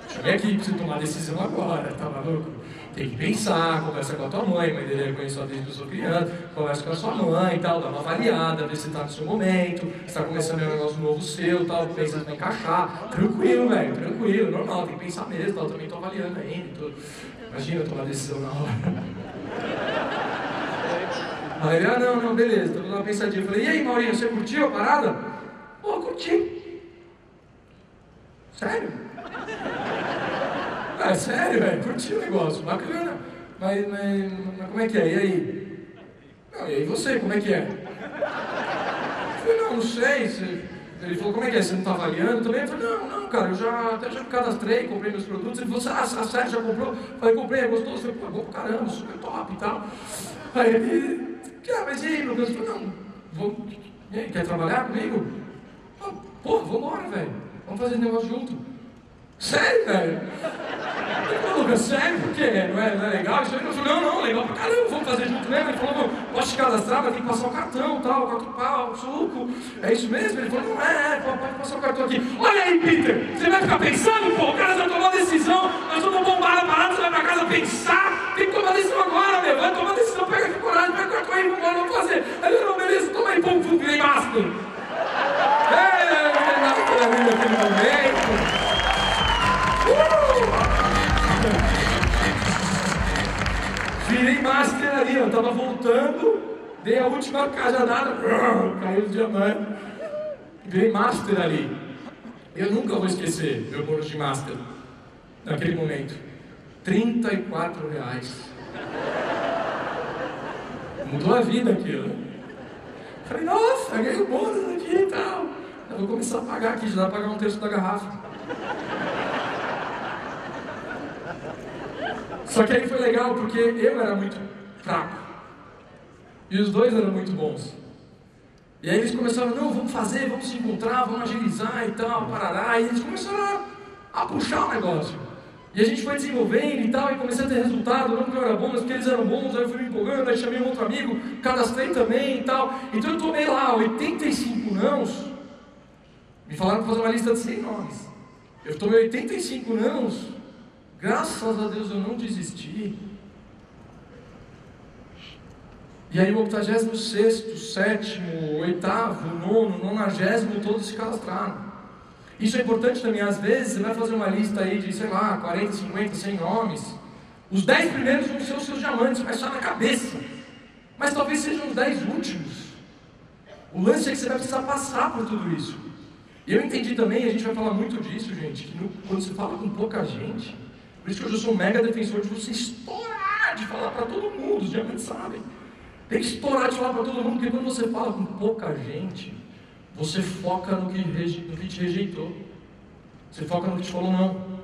Cheguei aqui, preciso tomar decisão agora, tá maluco? Tem que pensar, conversa com a tua mãe, mãe dele conheceu desde que eu sou criança, conversa com a sua mãe e tal, dá uma avaliada, vê se está no seu momento, se está começando um negócio novo seu tal, pensa se vai encaixar. Tranquilo, velho, tranquilo, normal, tem que pensar mesmo, tal, também estou avaliando ainda. Tô... Imagina tomar decisão na hora. Aí ele, ah não, não, beleza, tô dando uma pensadinha. Eu falei, e aí Maurinho, você curtiu a parada? Pô, curti. Sério? Ah, sério, velho, curti o negócio, bacana. Mas, mas, mas, como é que é? E aí? Não, e aí você, como é que é? Eu falei, não, não sei. Ele falou, como é que é? Você não está avaliando também? Eu falei, não, não, cara, eu já até já me cadastrei, comprei meus produtos. Ele falou, ah, a sério, já comprou? Eu falei, comprei, é gostoso? Eu falei, pô, bom caramba, super top e tal. Aí ele, ah, mas e aí, Lucas? Eu falei, não, vou... E aí, quer trabalhar comigo? Pô, vambora, velho. Vamos fazer negócio junto. Sério, velho? Falei, Lucas, sério? Por quê? Não é, não é legal? Isso aí? Eu falei, não, não, legal pra caramba, vamos fazer junto mesmo. Ele falou, posso te cadastrar, mas tem que passar o cartão, tal, quatro pau, suco. É isso mesmo? Ele falou, não é, pode passar o cartão aqui. Olha aí, Peter, você vai ficar pensando, pô, o cara já tomou a decisão, nós vamos bombar a parada, você vai pra casa pensar, tem que tomar decisão agora, meu, vai tomar decisão, pega aqui coragem, pega o cartão aí, vambora, vamos fazer. Aí ele, não, beleza, toma aí, pum, pum, virei mastro. É, naquele momento. Virei master eu tava voltando dei a última cajadada, caiu o diamante. Virei master ali. Eu nunca vou esquecer meu bônus de master naquele momento. 34 reais. Mudou a vida aquilo. Falei, nossa, ganhei o bônus aqui e tal. Eu vou começar a pagar aqui, já dá para pagar um terço da garrafa. Só que aí foi legal porque eu era muito fraco. E os dois eram muito bons. E aí eles começaram, não, vamos fazer, vamos se encontrar, vamos agilizar e tal, parará. E eles começaram a, a puxar o negócio. E a gente foi desenvolvendo e tal, e comecei a ter resultado, não porque eu era bom, mas porque eles eram bons, aí eu fui me empolgando, aí chamei um outro amigo, cadastrei também e tal. Então eu tomei lá 85 nãos, me falaram para fazer uma lista de 100 nomes. Eu tomei 85 nãos, graças a Deus eu não desisti. E aí o 86, 7, 8, 9, 90, todos se cadastraram. Isso é importante também, às vezes você vai fazer uma lista aí de, sei lá, 40, 50, 100 nomes. Os 10 primeiros vão ser os seus diamantes, vai estar na cabeça. Mas talvez sejam os 10 últimos. O lance é que você vai precisar passar por tudo isso. E eu entendi também, a gente vai falar muito disso, gente, que no, quando você fala com pouca gente, por isso que eu sou um mega defensor de você estourar, de falar para todo mundo, os diamantes sabem. Tem que estourar de falar para todo mundo, porque quando você fala com pouca gente, você foca no que, no que te rejeitou. Você foca no que te falou não.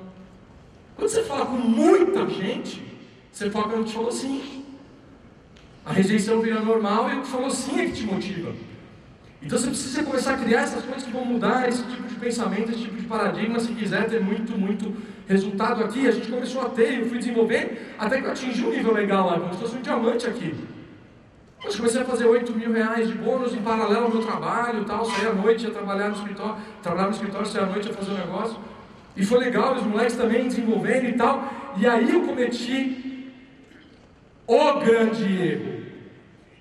Quando você fala com muita gente, você foca no que te falou sim. A rejeição vira normal e o que falou sim é que te motiva. Então você precisa começar a criar essas coisas que vão mudar esse tipo de pensamento, esse tipo de paradigma, se quiser ter muito, muito resultado aqui. A gente começou a ter, eu fui desenvolvendo, até que eu atingi um nível legal lá, como se fosse um diamante aqui. Eu comecei a fazer 8 mil reais de bônus em paralelo ao meu trabalho tal. Saía à noite, ia trabalhar no escritório, trabalhar no escritório, saía à noite, ia fazer um negócio. E foi legal, os moleques também desenvolvendo e tal. E aí eu cometi o grande erro.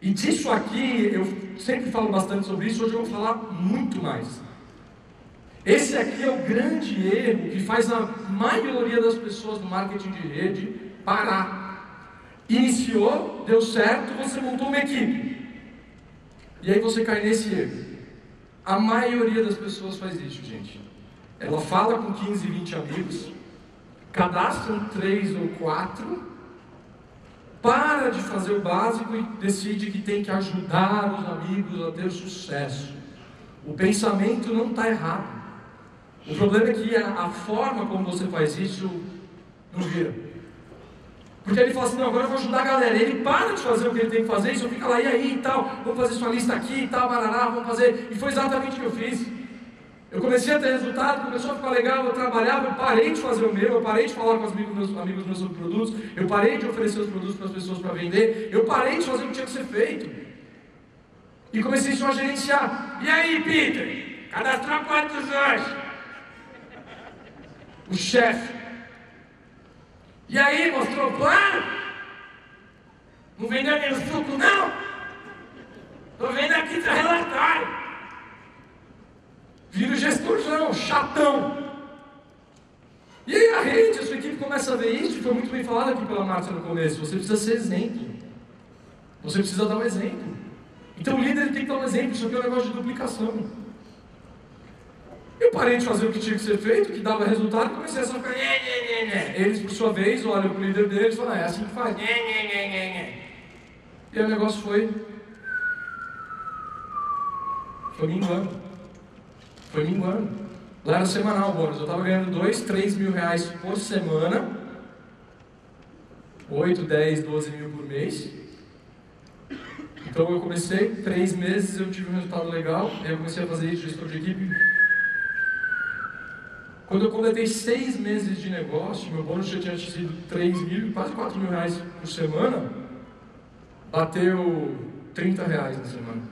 E disso aqui, eu sempre falo bastante sobre isso, hoje eu vou falar muito mais. Esse aqui é o grande erro que faz a maioria das pessoas do marketing de rede parar Iniciou, deu certo, você montou uma equipe. E aí você cai nesse erro. A maioria das pessoas faz isso, gente. Ela fala com 15, 20 amigos, cadastram 3 ou 4, para de fazer o básico e decide que tem que ajudar os amigos a ter sucesso. O pensamento não está errado. O problema é que a, a forma como você faz isso não vira. Porque ele fala assim, não, agora eu vou ajudar a galera. Ele para de fazer o que ele tem que fazer, só fica lá, e aí e tal, vamos fazer sua lista aqui e tal, barará, vamos fazer. E foi exatamente o que eu fiz. Eu comecei a ter resultado, começou a ficar legal, eu trabalhava, eu parei de fazer o meu, eu parei de falar com os amigos meus, amigos meus sobre produtos, eu parei de oferecer os produtos para as pessoas para vender, eu parei de fazer o que tinha que ser feito. E comecei só a gerenciar. E aí, Peter? Cadastrou quantos hoje? O chefe. E aí, mostrou o plano? Não vendeu nem o suco, não? Estou vendo aqui seu relatório. Vira o gestorzão, chatão. E a rede, a sua equipe começa a ver isso, foi muito bem falado aqui pela Márcia no começo. Você precisa ser exemplo. Você precisa dar um exemplo. Então o líder tem que dar um exemplo, isso aqui é um negócio de duplicação. Eu parei de fazer o que tinha que ser feito, que dava resultado, e comecei a só ficar. Eles, por sua vez, olham para o líder deles e falam: é assim que faz. E aí o negócio foi. Foi minguando. Foi minguando. Lá era semanal o bônus. Eu estava ganhando 2, 3 mil reais por semana. 8, 10, 12 mil por mês. Então eu comecei, três meses eu tive um resultado legal, aí eu comecei a fazer isso, gestor de equipe, quando eu completei seis meses de negócio, meu bônus já tinha sido 3 mil, quase 4 mil reais por semana, bateu 30 reais na semana.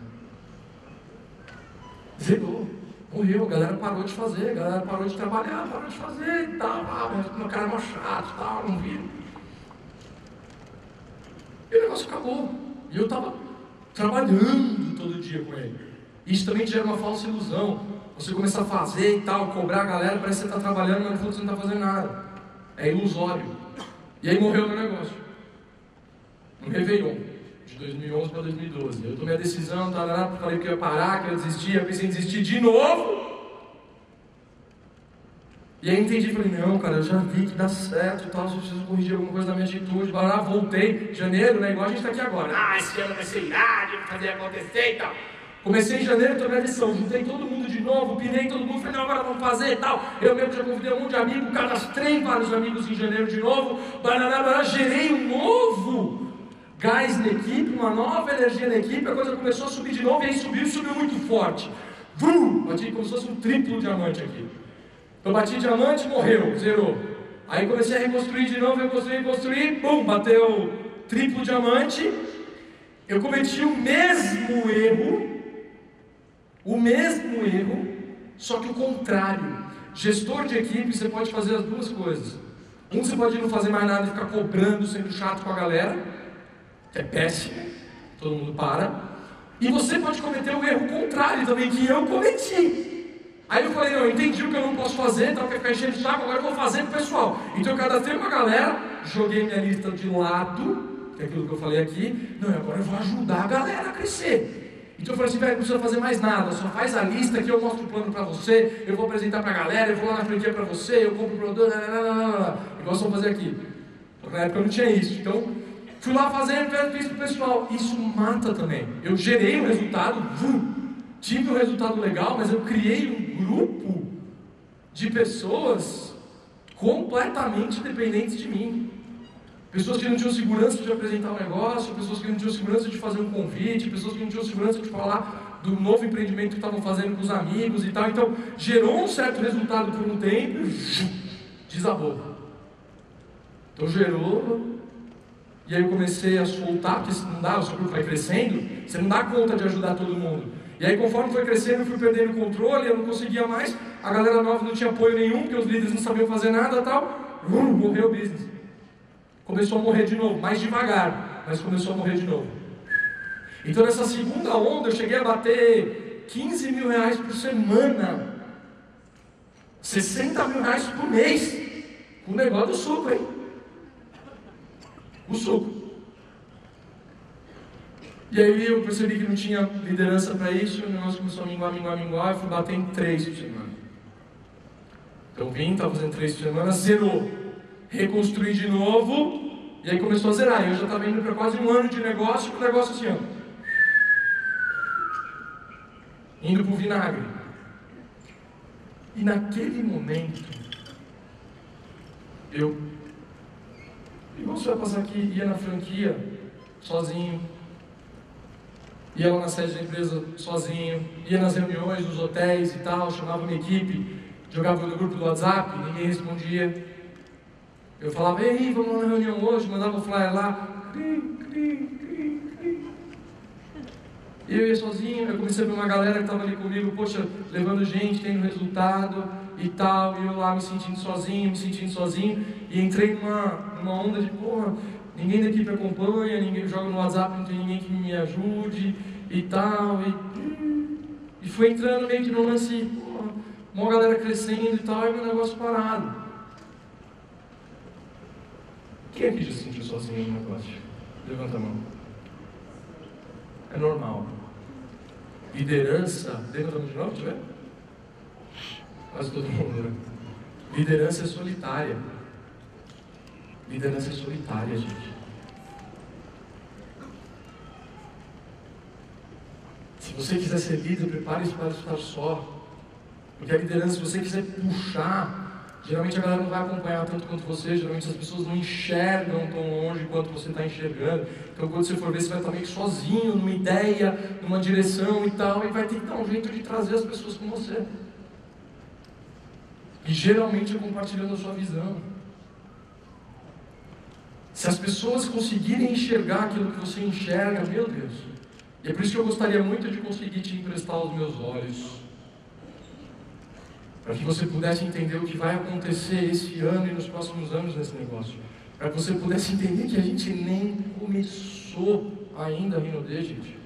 Zerou, morreu, a galera parou de fazer, a galera parou de trabalhar, parou de fazer e tal, ah, meu cara é mó chato, tal, não vira. E o negócio acabou. E eu estava trabalhando todo dia com ele. Isso também gera uma falsa ilusão. Você começar a fazer e tal, cobrar a galera, parece que você está trabalhando, mas no fundo você não está fazendo nada. É ilusório. E aí morreu o meu negócio. No Réveillon. de 2011 para 2012. Eu tomei a decisão, tarará, falei que eu ia parar, que eu ia desistir, eu pensei em desistir de novo. E aí entendi, falei, não, cara, eu já vi que dá certo e tal, só preciso corrigir alguma coisa na minha atitude. Lá, voltei, janeiro, né? Igual a gente está aqui agora. Ah, esse ano vai ser irado, fazer acontecer e tal. Comecei em janeiro, tomei a decisão, juntei todo mundo de novo, pinei todo mundo, falei, não, agora vamos fazer e tal. Eu mesmo já convidei um monte de amigos, cadastrei vários amigos em janeiro de novo, barará, barará, gerei um novo gás na equipe, uma nova energia na equipe, a coisa começou a subir de novo, e aí subiu, subiu muito forte. Vum! Bati como se fosse um triplo diamante aqui. Então bati diamante, morreu, zerou. Aí comecei a reconstruir de novo, reconstruir, reconstruir, pum, bateu triplo diamante. Eu cometi o mesmo erro, o mesmo erro, só que o contrário. Gestor de equipe, você pode fazer as duas coisas. Um, você pode não fazer mais nada e ficar cobrando, sendo chato com a galera, que é péssimo, todo mundo para. E você pode cometer o erro contrário também, que eu cometi. Aí eu falei, não, eu entendi o que eu não posso fazer, então quer ficar enchendo de saco, agora eu vou fazer pro pessoal. Então eu cadastrei uma galera, joguei minha lista de lado, que é aquilo que eu falei aqui, não, agora eu vou ajudar a galera a crescer. Então eu falei assim, velho, não precisa fazer mais nada, só faz a lista que eu mostro o plano para você, eu vou apresentar para a galera, eu vou lá na franquia para você, eu compro o produto, igual só fazer aqui. Na época eu não tinha isso, então fui lá fazendo, fiz pro pessoal. Isso mata também. Eu gerei o resultado, vum, tive um resultado legal, mas eu criei um grupo de pessoas completamente dependentes de mim. Pessoas que não tinham segurança de apresentar um negócio, pessoas que não tinham segurança de fazer um convite, pessoas que não tinham segurança de falar do novo empreendimento que estavam fazendo com os amigos e tal. Então, gerou um certo resultado por um tempo e desabou. Então, gerou. E aí eu comecei a soltar, porque não dá, o seu grupo vai crescendo, você não dá conta de ajudar todo mundo. E aí, conforme foi crescendo, eu fui perdendo o controle, eu não conseguia mais, a galera nova não tinha apoio nenhum, porque os líderes não sabiam fazer nada tal. Vum, morreu o business. Começou a morrer de novo, mais devagar, mas começou a morrer de novo. Então, nessa segunda onda, eu cheguei a bater 15 mil reais por semana, 60 mil reais por mês, com o negócio do suco, hein? O suco. E aí eu percebi que não tinha liderança para isso, o negócio começou a minguar, minguar, minguar, eu fui bater em três por semana. Então vim, estava fazendo três por semana, zerou. Reconstruí de novo, e aí começou a zerar. Eu já estava indo para quase um ano de negócio, com o negócio assim, ó. Indo para o vinagre. E naquele momento, eu, igual você vai passar aqui, ia na franquia, sozinho, ia lá na sede da empresa sozinho, ia nas reuniões dos hotéis e tal, chamava uma equipe, jogava no grupo do WhatsApp, ninguém respondia. Eu falava, ei, vamos lá na reunião hoje, mandava o flyer lá. E eu ia sozinho, eu comecei a ver uma galera que estava ali comigo, poxa, levando gente, tendo resultado e tal, e eu lá me sentindo sozinho, me sentindo sozinho, e entrei numa, numa onda de, porra, ninguém da equipe acompanha, ninguém joga no WhatsApp, não tem ninguém que me ajude e tal. E, e foi entrando meio que no lance, uma galera crescendo e tal, e meu negócio parado. Quem aqui já se sentiu sozinho no negócio? Levanta a mão. É normal. Liderança, levanta a mão de novo, tiver? Quase todo mundo, né? Liderança é solitária. Liderança é solitária, gente. Se você quiser ser líder, prepare-se para estar só. Porque a liderança, se você quiser puxar, geralmente a galera não vai acompanhar tanto quanto você, geralmente as pessoas não enxergam tão longe quanto você está enxergando. Então quando você for ver, você vai estar meio que sozinho, numa ideia, numa direção e tal, e vai ter que dar um jeito de trazer as pessoas com você. E geralmente é compartilhando a sua visão. Se as pessoas conseguirem enxergar aquilo que você enxerga, meu Deus. E é por isso que eu gostaria muito de conseguir te emprestar os meus olhos. Para que você pudesse entender o que vai acontecer esse ano e nos próximos anos nesse negócio. Para que você pudesse entender que a gente nem começou ainda a Rinode, gente.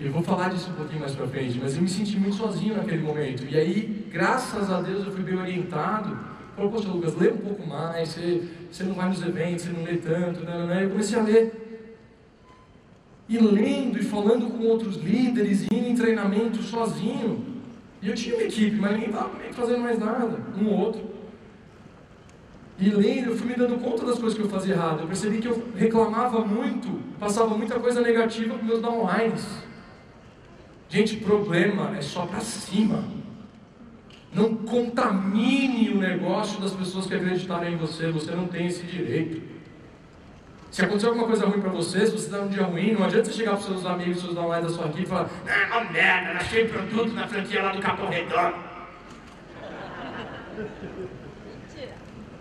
Eu vou falar disso um pouquinho mais para frente, mas eu me senti muito sozinho naquele momento. E aí, graças a Deus, eu fui bem orientado Falou, poxa Lucas, lê um pouco mais, você, você não vai nos eventos, você não lê tanto, né, né, né. Eu comecei a ler. e lendo e falando com outros líderes, e indo em treinamento sozinho. E eu tinha uma equipe, mas ninguém estava fazendo mais nada, um ou outro. E lendo, eu fui me dando conta das coisas que eu fazia errado. Eu percebi que eu reclamava muito, passava muita coisa negativa para meus downlines. Gente, problema é só para cima. Não contamine o negócio das pessoas que acreditaram em você. Você não tem esse direito. Se acontecer alguma coisa ruim para você, se você está num dia ruim, não adianta você chegar para os seus amigos, seus downlines da sua equipe e falar: Ah, uma merda, achei produto na franquia lá do Capão Redondo.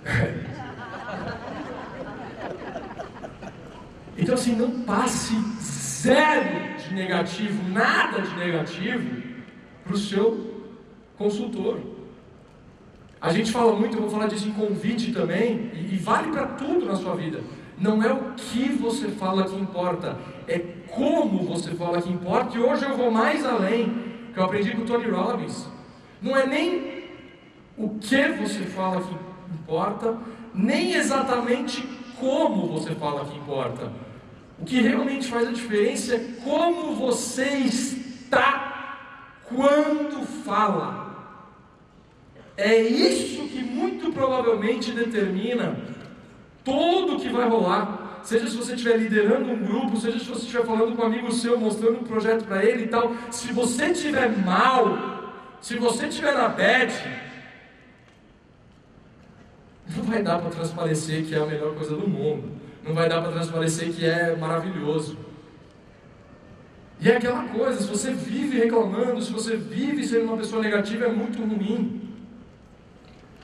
Então, assim, não passe zero de negativo, nada de negativo para o seu consultor. A gente fala muito, eu vou falar disso em convite também, e, e vale para tudo na sua vida. Não é o que você fala que importa, é como você fala que importa. E hoje eu vou mais além, que eu aprendi com o Tony Robbins. Não é nem o que você fala que importa, nem exatamente como você fala que importa. O que realmente faz a diferença é como você está quando fala. É isso que muito provavelmente determina tudo o que vai rolar. Seja se você estiver liderando um grupo, seja se você estiver falando com um amigo seu, mostrando um projeto para ele e tal. Se você estiver mal, se você estiver na bad, não vai dar para transparecer que é a melhor coisa do mundo. Não vai dar para transparecer que é maravilhoso. E é aquela coisa, se você vive reclamando, se você vive sendo uma pessoa negativa, é muito ruim.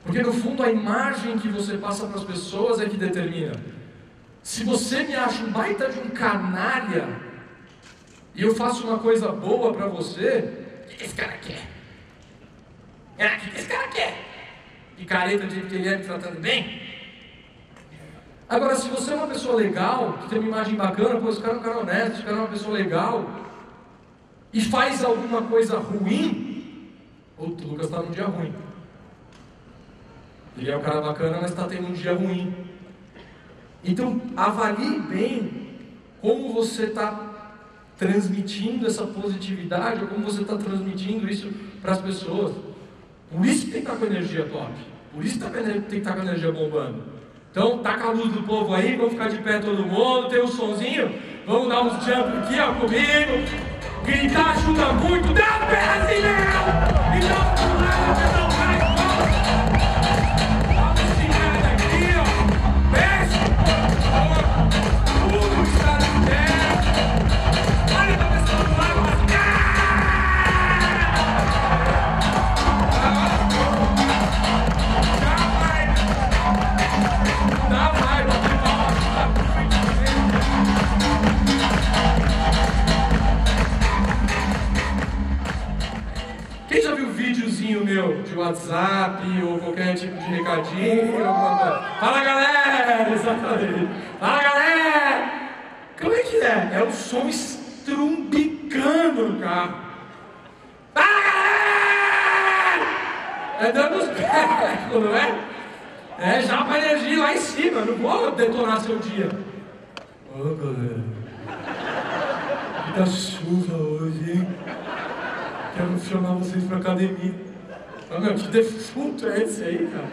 Porque no fundo a imagem que você passa para as pessoas é que determina. Se você me acha um baita de um canalha e eu faço uma coisa boa para você, o que esse cara quer? O que esse cara quer? picareta jeito que ele é, me tratando bem. Agora, se você é uma pessoa legal, que tem uma imagem bacana, pô, esse cara é um cara honesto, esse cara é uma pessoa legal, e faz alguma coisa ruim, o Lucas está num dia ruim. Ele é um cara bacana, mas está tendo um dia ruim. Então, avalie bem como você está transmitindo essa positividade, ou como você está transmitindo isso para as pessoas. Por isso tem que estar com energia top. Por isso que tem que estar com energia bombando. Então, taca a luz do povo aí, vamos ficar de pé todo mundo, tem um sonzinho, vamos dar uns jump aqui, ó, comigo. Gritar ajuda muito, dá Brasil! Então, vamos meu de WhatsApp ou qualquer tipo de recadinho. Fala galera! Exatamente. Fala galera! Como é que é? É o som estrumbicando no carro. Fala galera! É dando os pés, não é? É já para energia lá em cima, não vou detonar seu dia. Ô oh, galera, muita chuva hoje, hein? Quero chamar vocês para academia. Ah, meu, que defunto é esse aí, cara?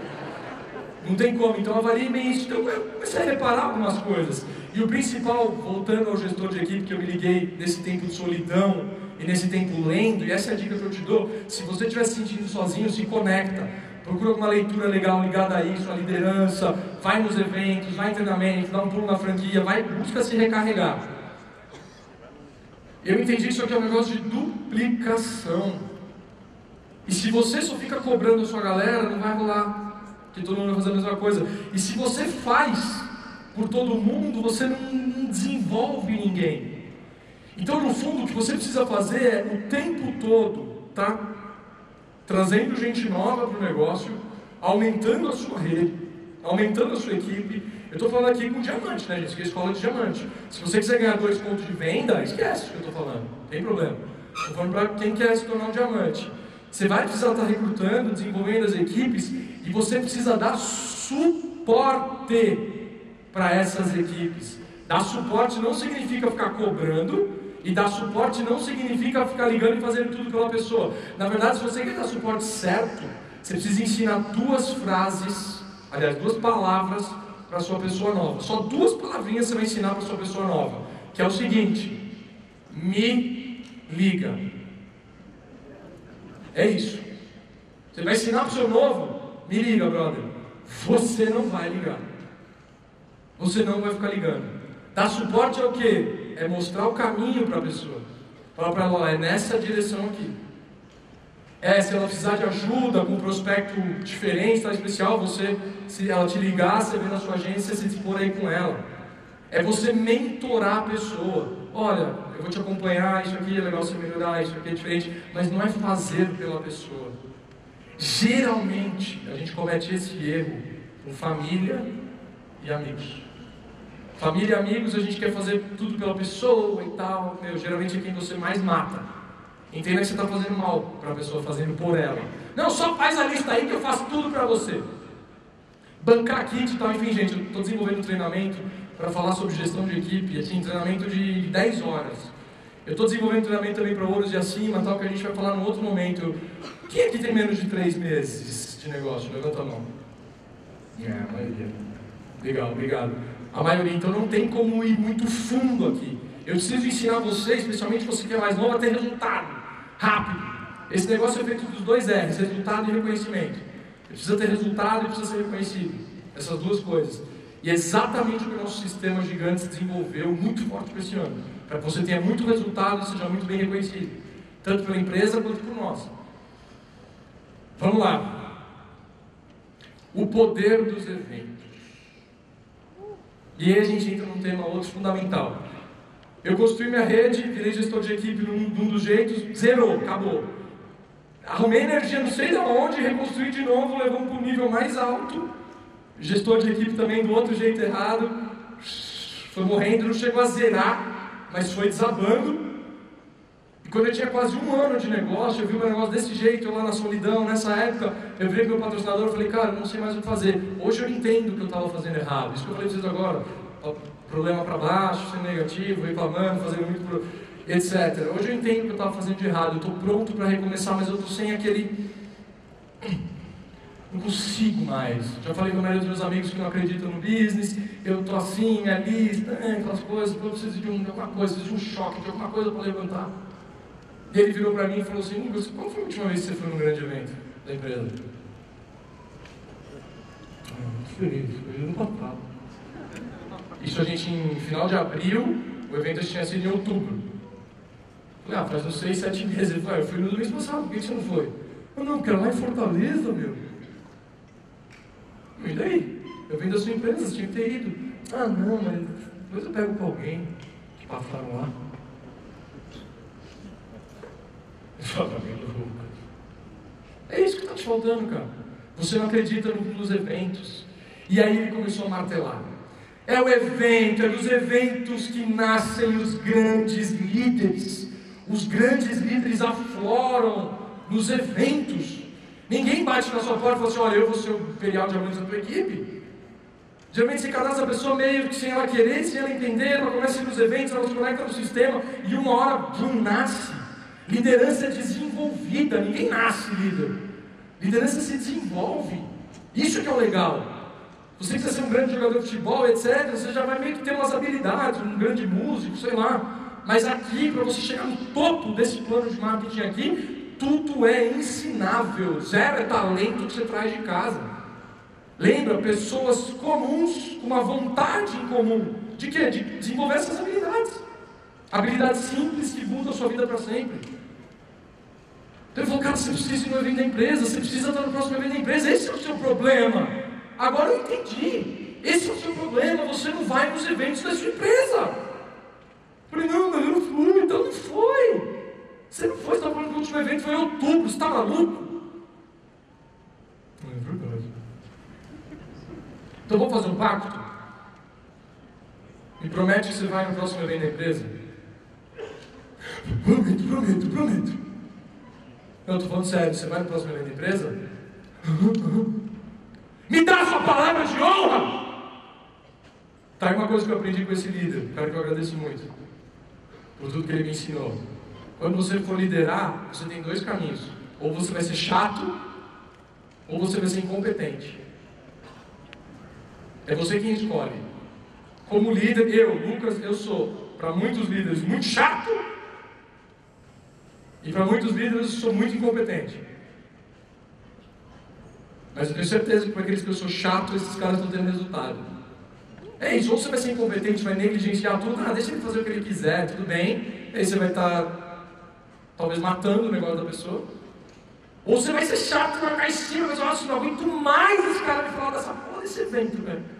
Não tem como, então avalie bem isso. Então eu comecei a reparar algumas coisas. E o principal, voltando ao gestor de equipe que eu me liguei nesse tempo de solidão e nesse tempo lendo, e essa é a dica que eu te dou: se você estiver se sentindo sozinho, se conecta. Procura alguma leitura legal ligada a isso, a liderança, vai nos eventos, vai em treinamento, dá um pulo na franquia, vai, busca se recarregar. Eu entendi isso aqui é um negócio de duplicação. E se você só fica cobrando a sua galera, não vai rolar. Porque todo mundo vai fazer a mesma coisa. E se você faz por todo mundo, você não, desenvolve ninguém. Então, no fundo, o que você precisa fazer é o tempo todo, tá? Trazendo gente nova para o negócio, aumentando a sua rede, aumentando a sua equipe. Eu estou falando aqui com diamante, né, gente? Que é escola de diamante. Se você quiser ganhar dois pontos de venda, esquece o que eu estou falando. Não tem problema. Estou falando para quem quer se tornar um diamante. Você vai precisar estar recrutando, desenvolvendo as equipes e você precisa dar suporte para essas equipes. Dar suporte não significa ficar cobrando, e dar suporte não significa ficar ligando e fazendo tudo pela pessoa. Na verdade, se você quer dar suporte certo, você precisa ensinar duas frases, aliás, duas palavras para a sua pessoa nova. Só duas palavrinhas você vai ensinar para a sua pessoa nova. Que é o seguinte: me liga. É isso. Você vai ensinar para o seu novo? Me liga, brother. Você não vai ligar. Você não vai ficar ligando. Dar suporte é o quê? É mostrar o caminho para a pessoa. Falar para ela, é nessa direção aqui. É, se ela precisar de ajuda com um prospecto diferente, tá especial, você, se ela te ligar, você vê na sua agência, se expor aí com ela. É você mentorar a pessoa. Olha, eu vou te acompanhar, isso aqui é legal você melhorar, isso aqui é diferente, mas não é fazer pela pessoa. Geralmente, a gente comete esse erro com família e amigos. Família e amigos, a gente quer fazer tudo pela pessoa e tal. Meu, geralmente é quem você mais mata. Entenda que você está fazendo mal para a pessoa, fazendo por ela. Não, só faz a lista aí que eu faço tudo para você. Bancar kit e tal, enfim, gente, eu estou desenvolvendo um treinamento para falar sobre gestão de equipe, assim, treinamento de 10 horas. Eu estou desenvolvendo treinamento também para ouros e acima, tal, que a gente vai falar num outro momento. Quem aqui tem menos de 3 meses de negócio? Levanta a mão. É, a maioria. Legal, obrigado a maioria, então não tem como ir muito fundo aqui. Eu preciso ensinar você, especialmente você que é mais novo, a ter resultado rápido. Esse negócio é feito dos dois R's, resultado e reconhecimento. Precisa ter resultado e precisa ser reconhecido. Essas duas coisas. E é exatamente o que o nosso sistema gigante desenvolveu muito forte para esse ano. Para que você tenha muito resultado e seja muito bem reconhecido. Tanto pela empresa quanto por nós. Vamos lá. O poder dos eventos. E aí a gente entra num tema outro fundamental. Eu construí minha rede, virei gestor de equipe num, num dos jeitos, zerou, acabou. Arrumei energia não sei de onde, reconstruí de novo, levamos para um nível mais alto. Gestor de equipe também do outro jeito errado. Foi morrendo, não chegou a zerar, mas foi desabando. E quando eu tinha quase um ano de negócio, eu vi um negócio desse jeito, eu lá na solidão, nessa época, eu virei com meu patrocinador e falei, cara, não sei mais o que fazer. Hoje eu entendo o que eu estava fazendo errado. Isso que eu falei para vocês agora. Problema para baixo, ser negativo, reclamando, fazendo muito. Pro... etc. Hoje eu entendo o que eu estava fazendo de errado. Eu estou pronto para recomeçar, mas eu estou sem aquele. Não consigo mais. Já falei com a maioria dos meus amigos que não acreditam no business. Eu estou assim, ali, né, aquelas coisas. Eu preciso de, um, alguma coisa, preciso de um choque, de alguma coisa para levantar. E ele virou para mim e falou assim: qual foi a última vez que você foi num grande evento da empresa? Ah, muito feliz, foi ano passado. Isso a gente em final de abril, o evento tinha sido em outubro. Falei, ah, faz uns seis, sete meses. Ele falou, ah, eu fui no mês passado, por que você não foi? Eu não, porque lá em Fortaleza, meu. E daí? Eu vim da sua empresa, você tinha que ter ido. Ah, não, mas depois eu pego com alguém que passaram lá. É isso que está te faltando, cara. Você não acredita nos eventos. E aí ele começou a martelar. É o evento, é dos eventos que nascem os grandes líderes. Os grandes líderes afloram nos eventos. Ninguém bate na sua porta e fala assim: Olha, eu vou ser o imperial diamante da tua equipe. Geralmente se cadastra a pessoa meio que sem ela querer, sem ela entender, ela começa a ir nos eventos, ela se conecta no sistema e uma hora, bum, nasce. Liderança é desenvolvida, ninguém nasce líder. Liderança se desenvolve. Isso que é o legal. Você quiser ser um grande jogador de futebol, etc., você já vai meio que ter umas habilidades, um grande músico, sei lá. Mas aqui, para você chegar no topo desse plano de marketing aqui, tudo é ensinável. Zero é talento que você traz de casa. Lembra, pessoas comuns com uma vontade em comum. De quê? De desenvolver essas habilidades. Habilidades simples que mudam a sua vida para sempre. Então ele falou, cara, você precisa ir no evento da empresa, você precisa estar no próximo evento da empresa, esse é o seu problema. Agora eu entendi. Esse é o seu problema, você não vai nos eventos da sua empresa. Eu falei, não, mas eu não fui, então não foi. Você não foi, você está falando que o último evento foi em outubro, você está maluco? É verdade. Então vamos fazer um pacto? Me promete que você vai no próximo evento da empresa? Prometo, prometo, prometo. Eu estou falando sério, você vai no próximo evento da empresa? Me dá a sua palavra de honra! Tá uma coisa que eu aprendi com esse líder, cara que eu agradeço muito, por tudo que ele me ensinou. Quando você for liderar, você tem dois caminhos. Ou você vai ser chato, ou você vai ser incompetente. É você quem escolhe. Como líder, eu, Lucas, eu sou, para muitos líderes, muito chato, e para muitos líderes, eu sou muito incompetente. Mas eu tenho certeza que para aqueles que eu sou chato, esses caras estão tendo resultado. É isso, ou você vai ser incompetente, vai negligenciar tudo, ah, deixa ele fazer o que ele quiser, tudo bem. Aí você vai estar, tá, talvez, matando o negócio da pessoa. Ou você vai ser chato, em cima, mas nossa, não aguento mais esse cara me falar dessa porra desse evento, velho.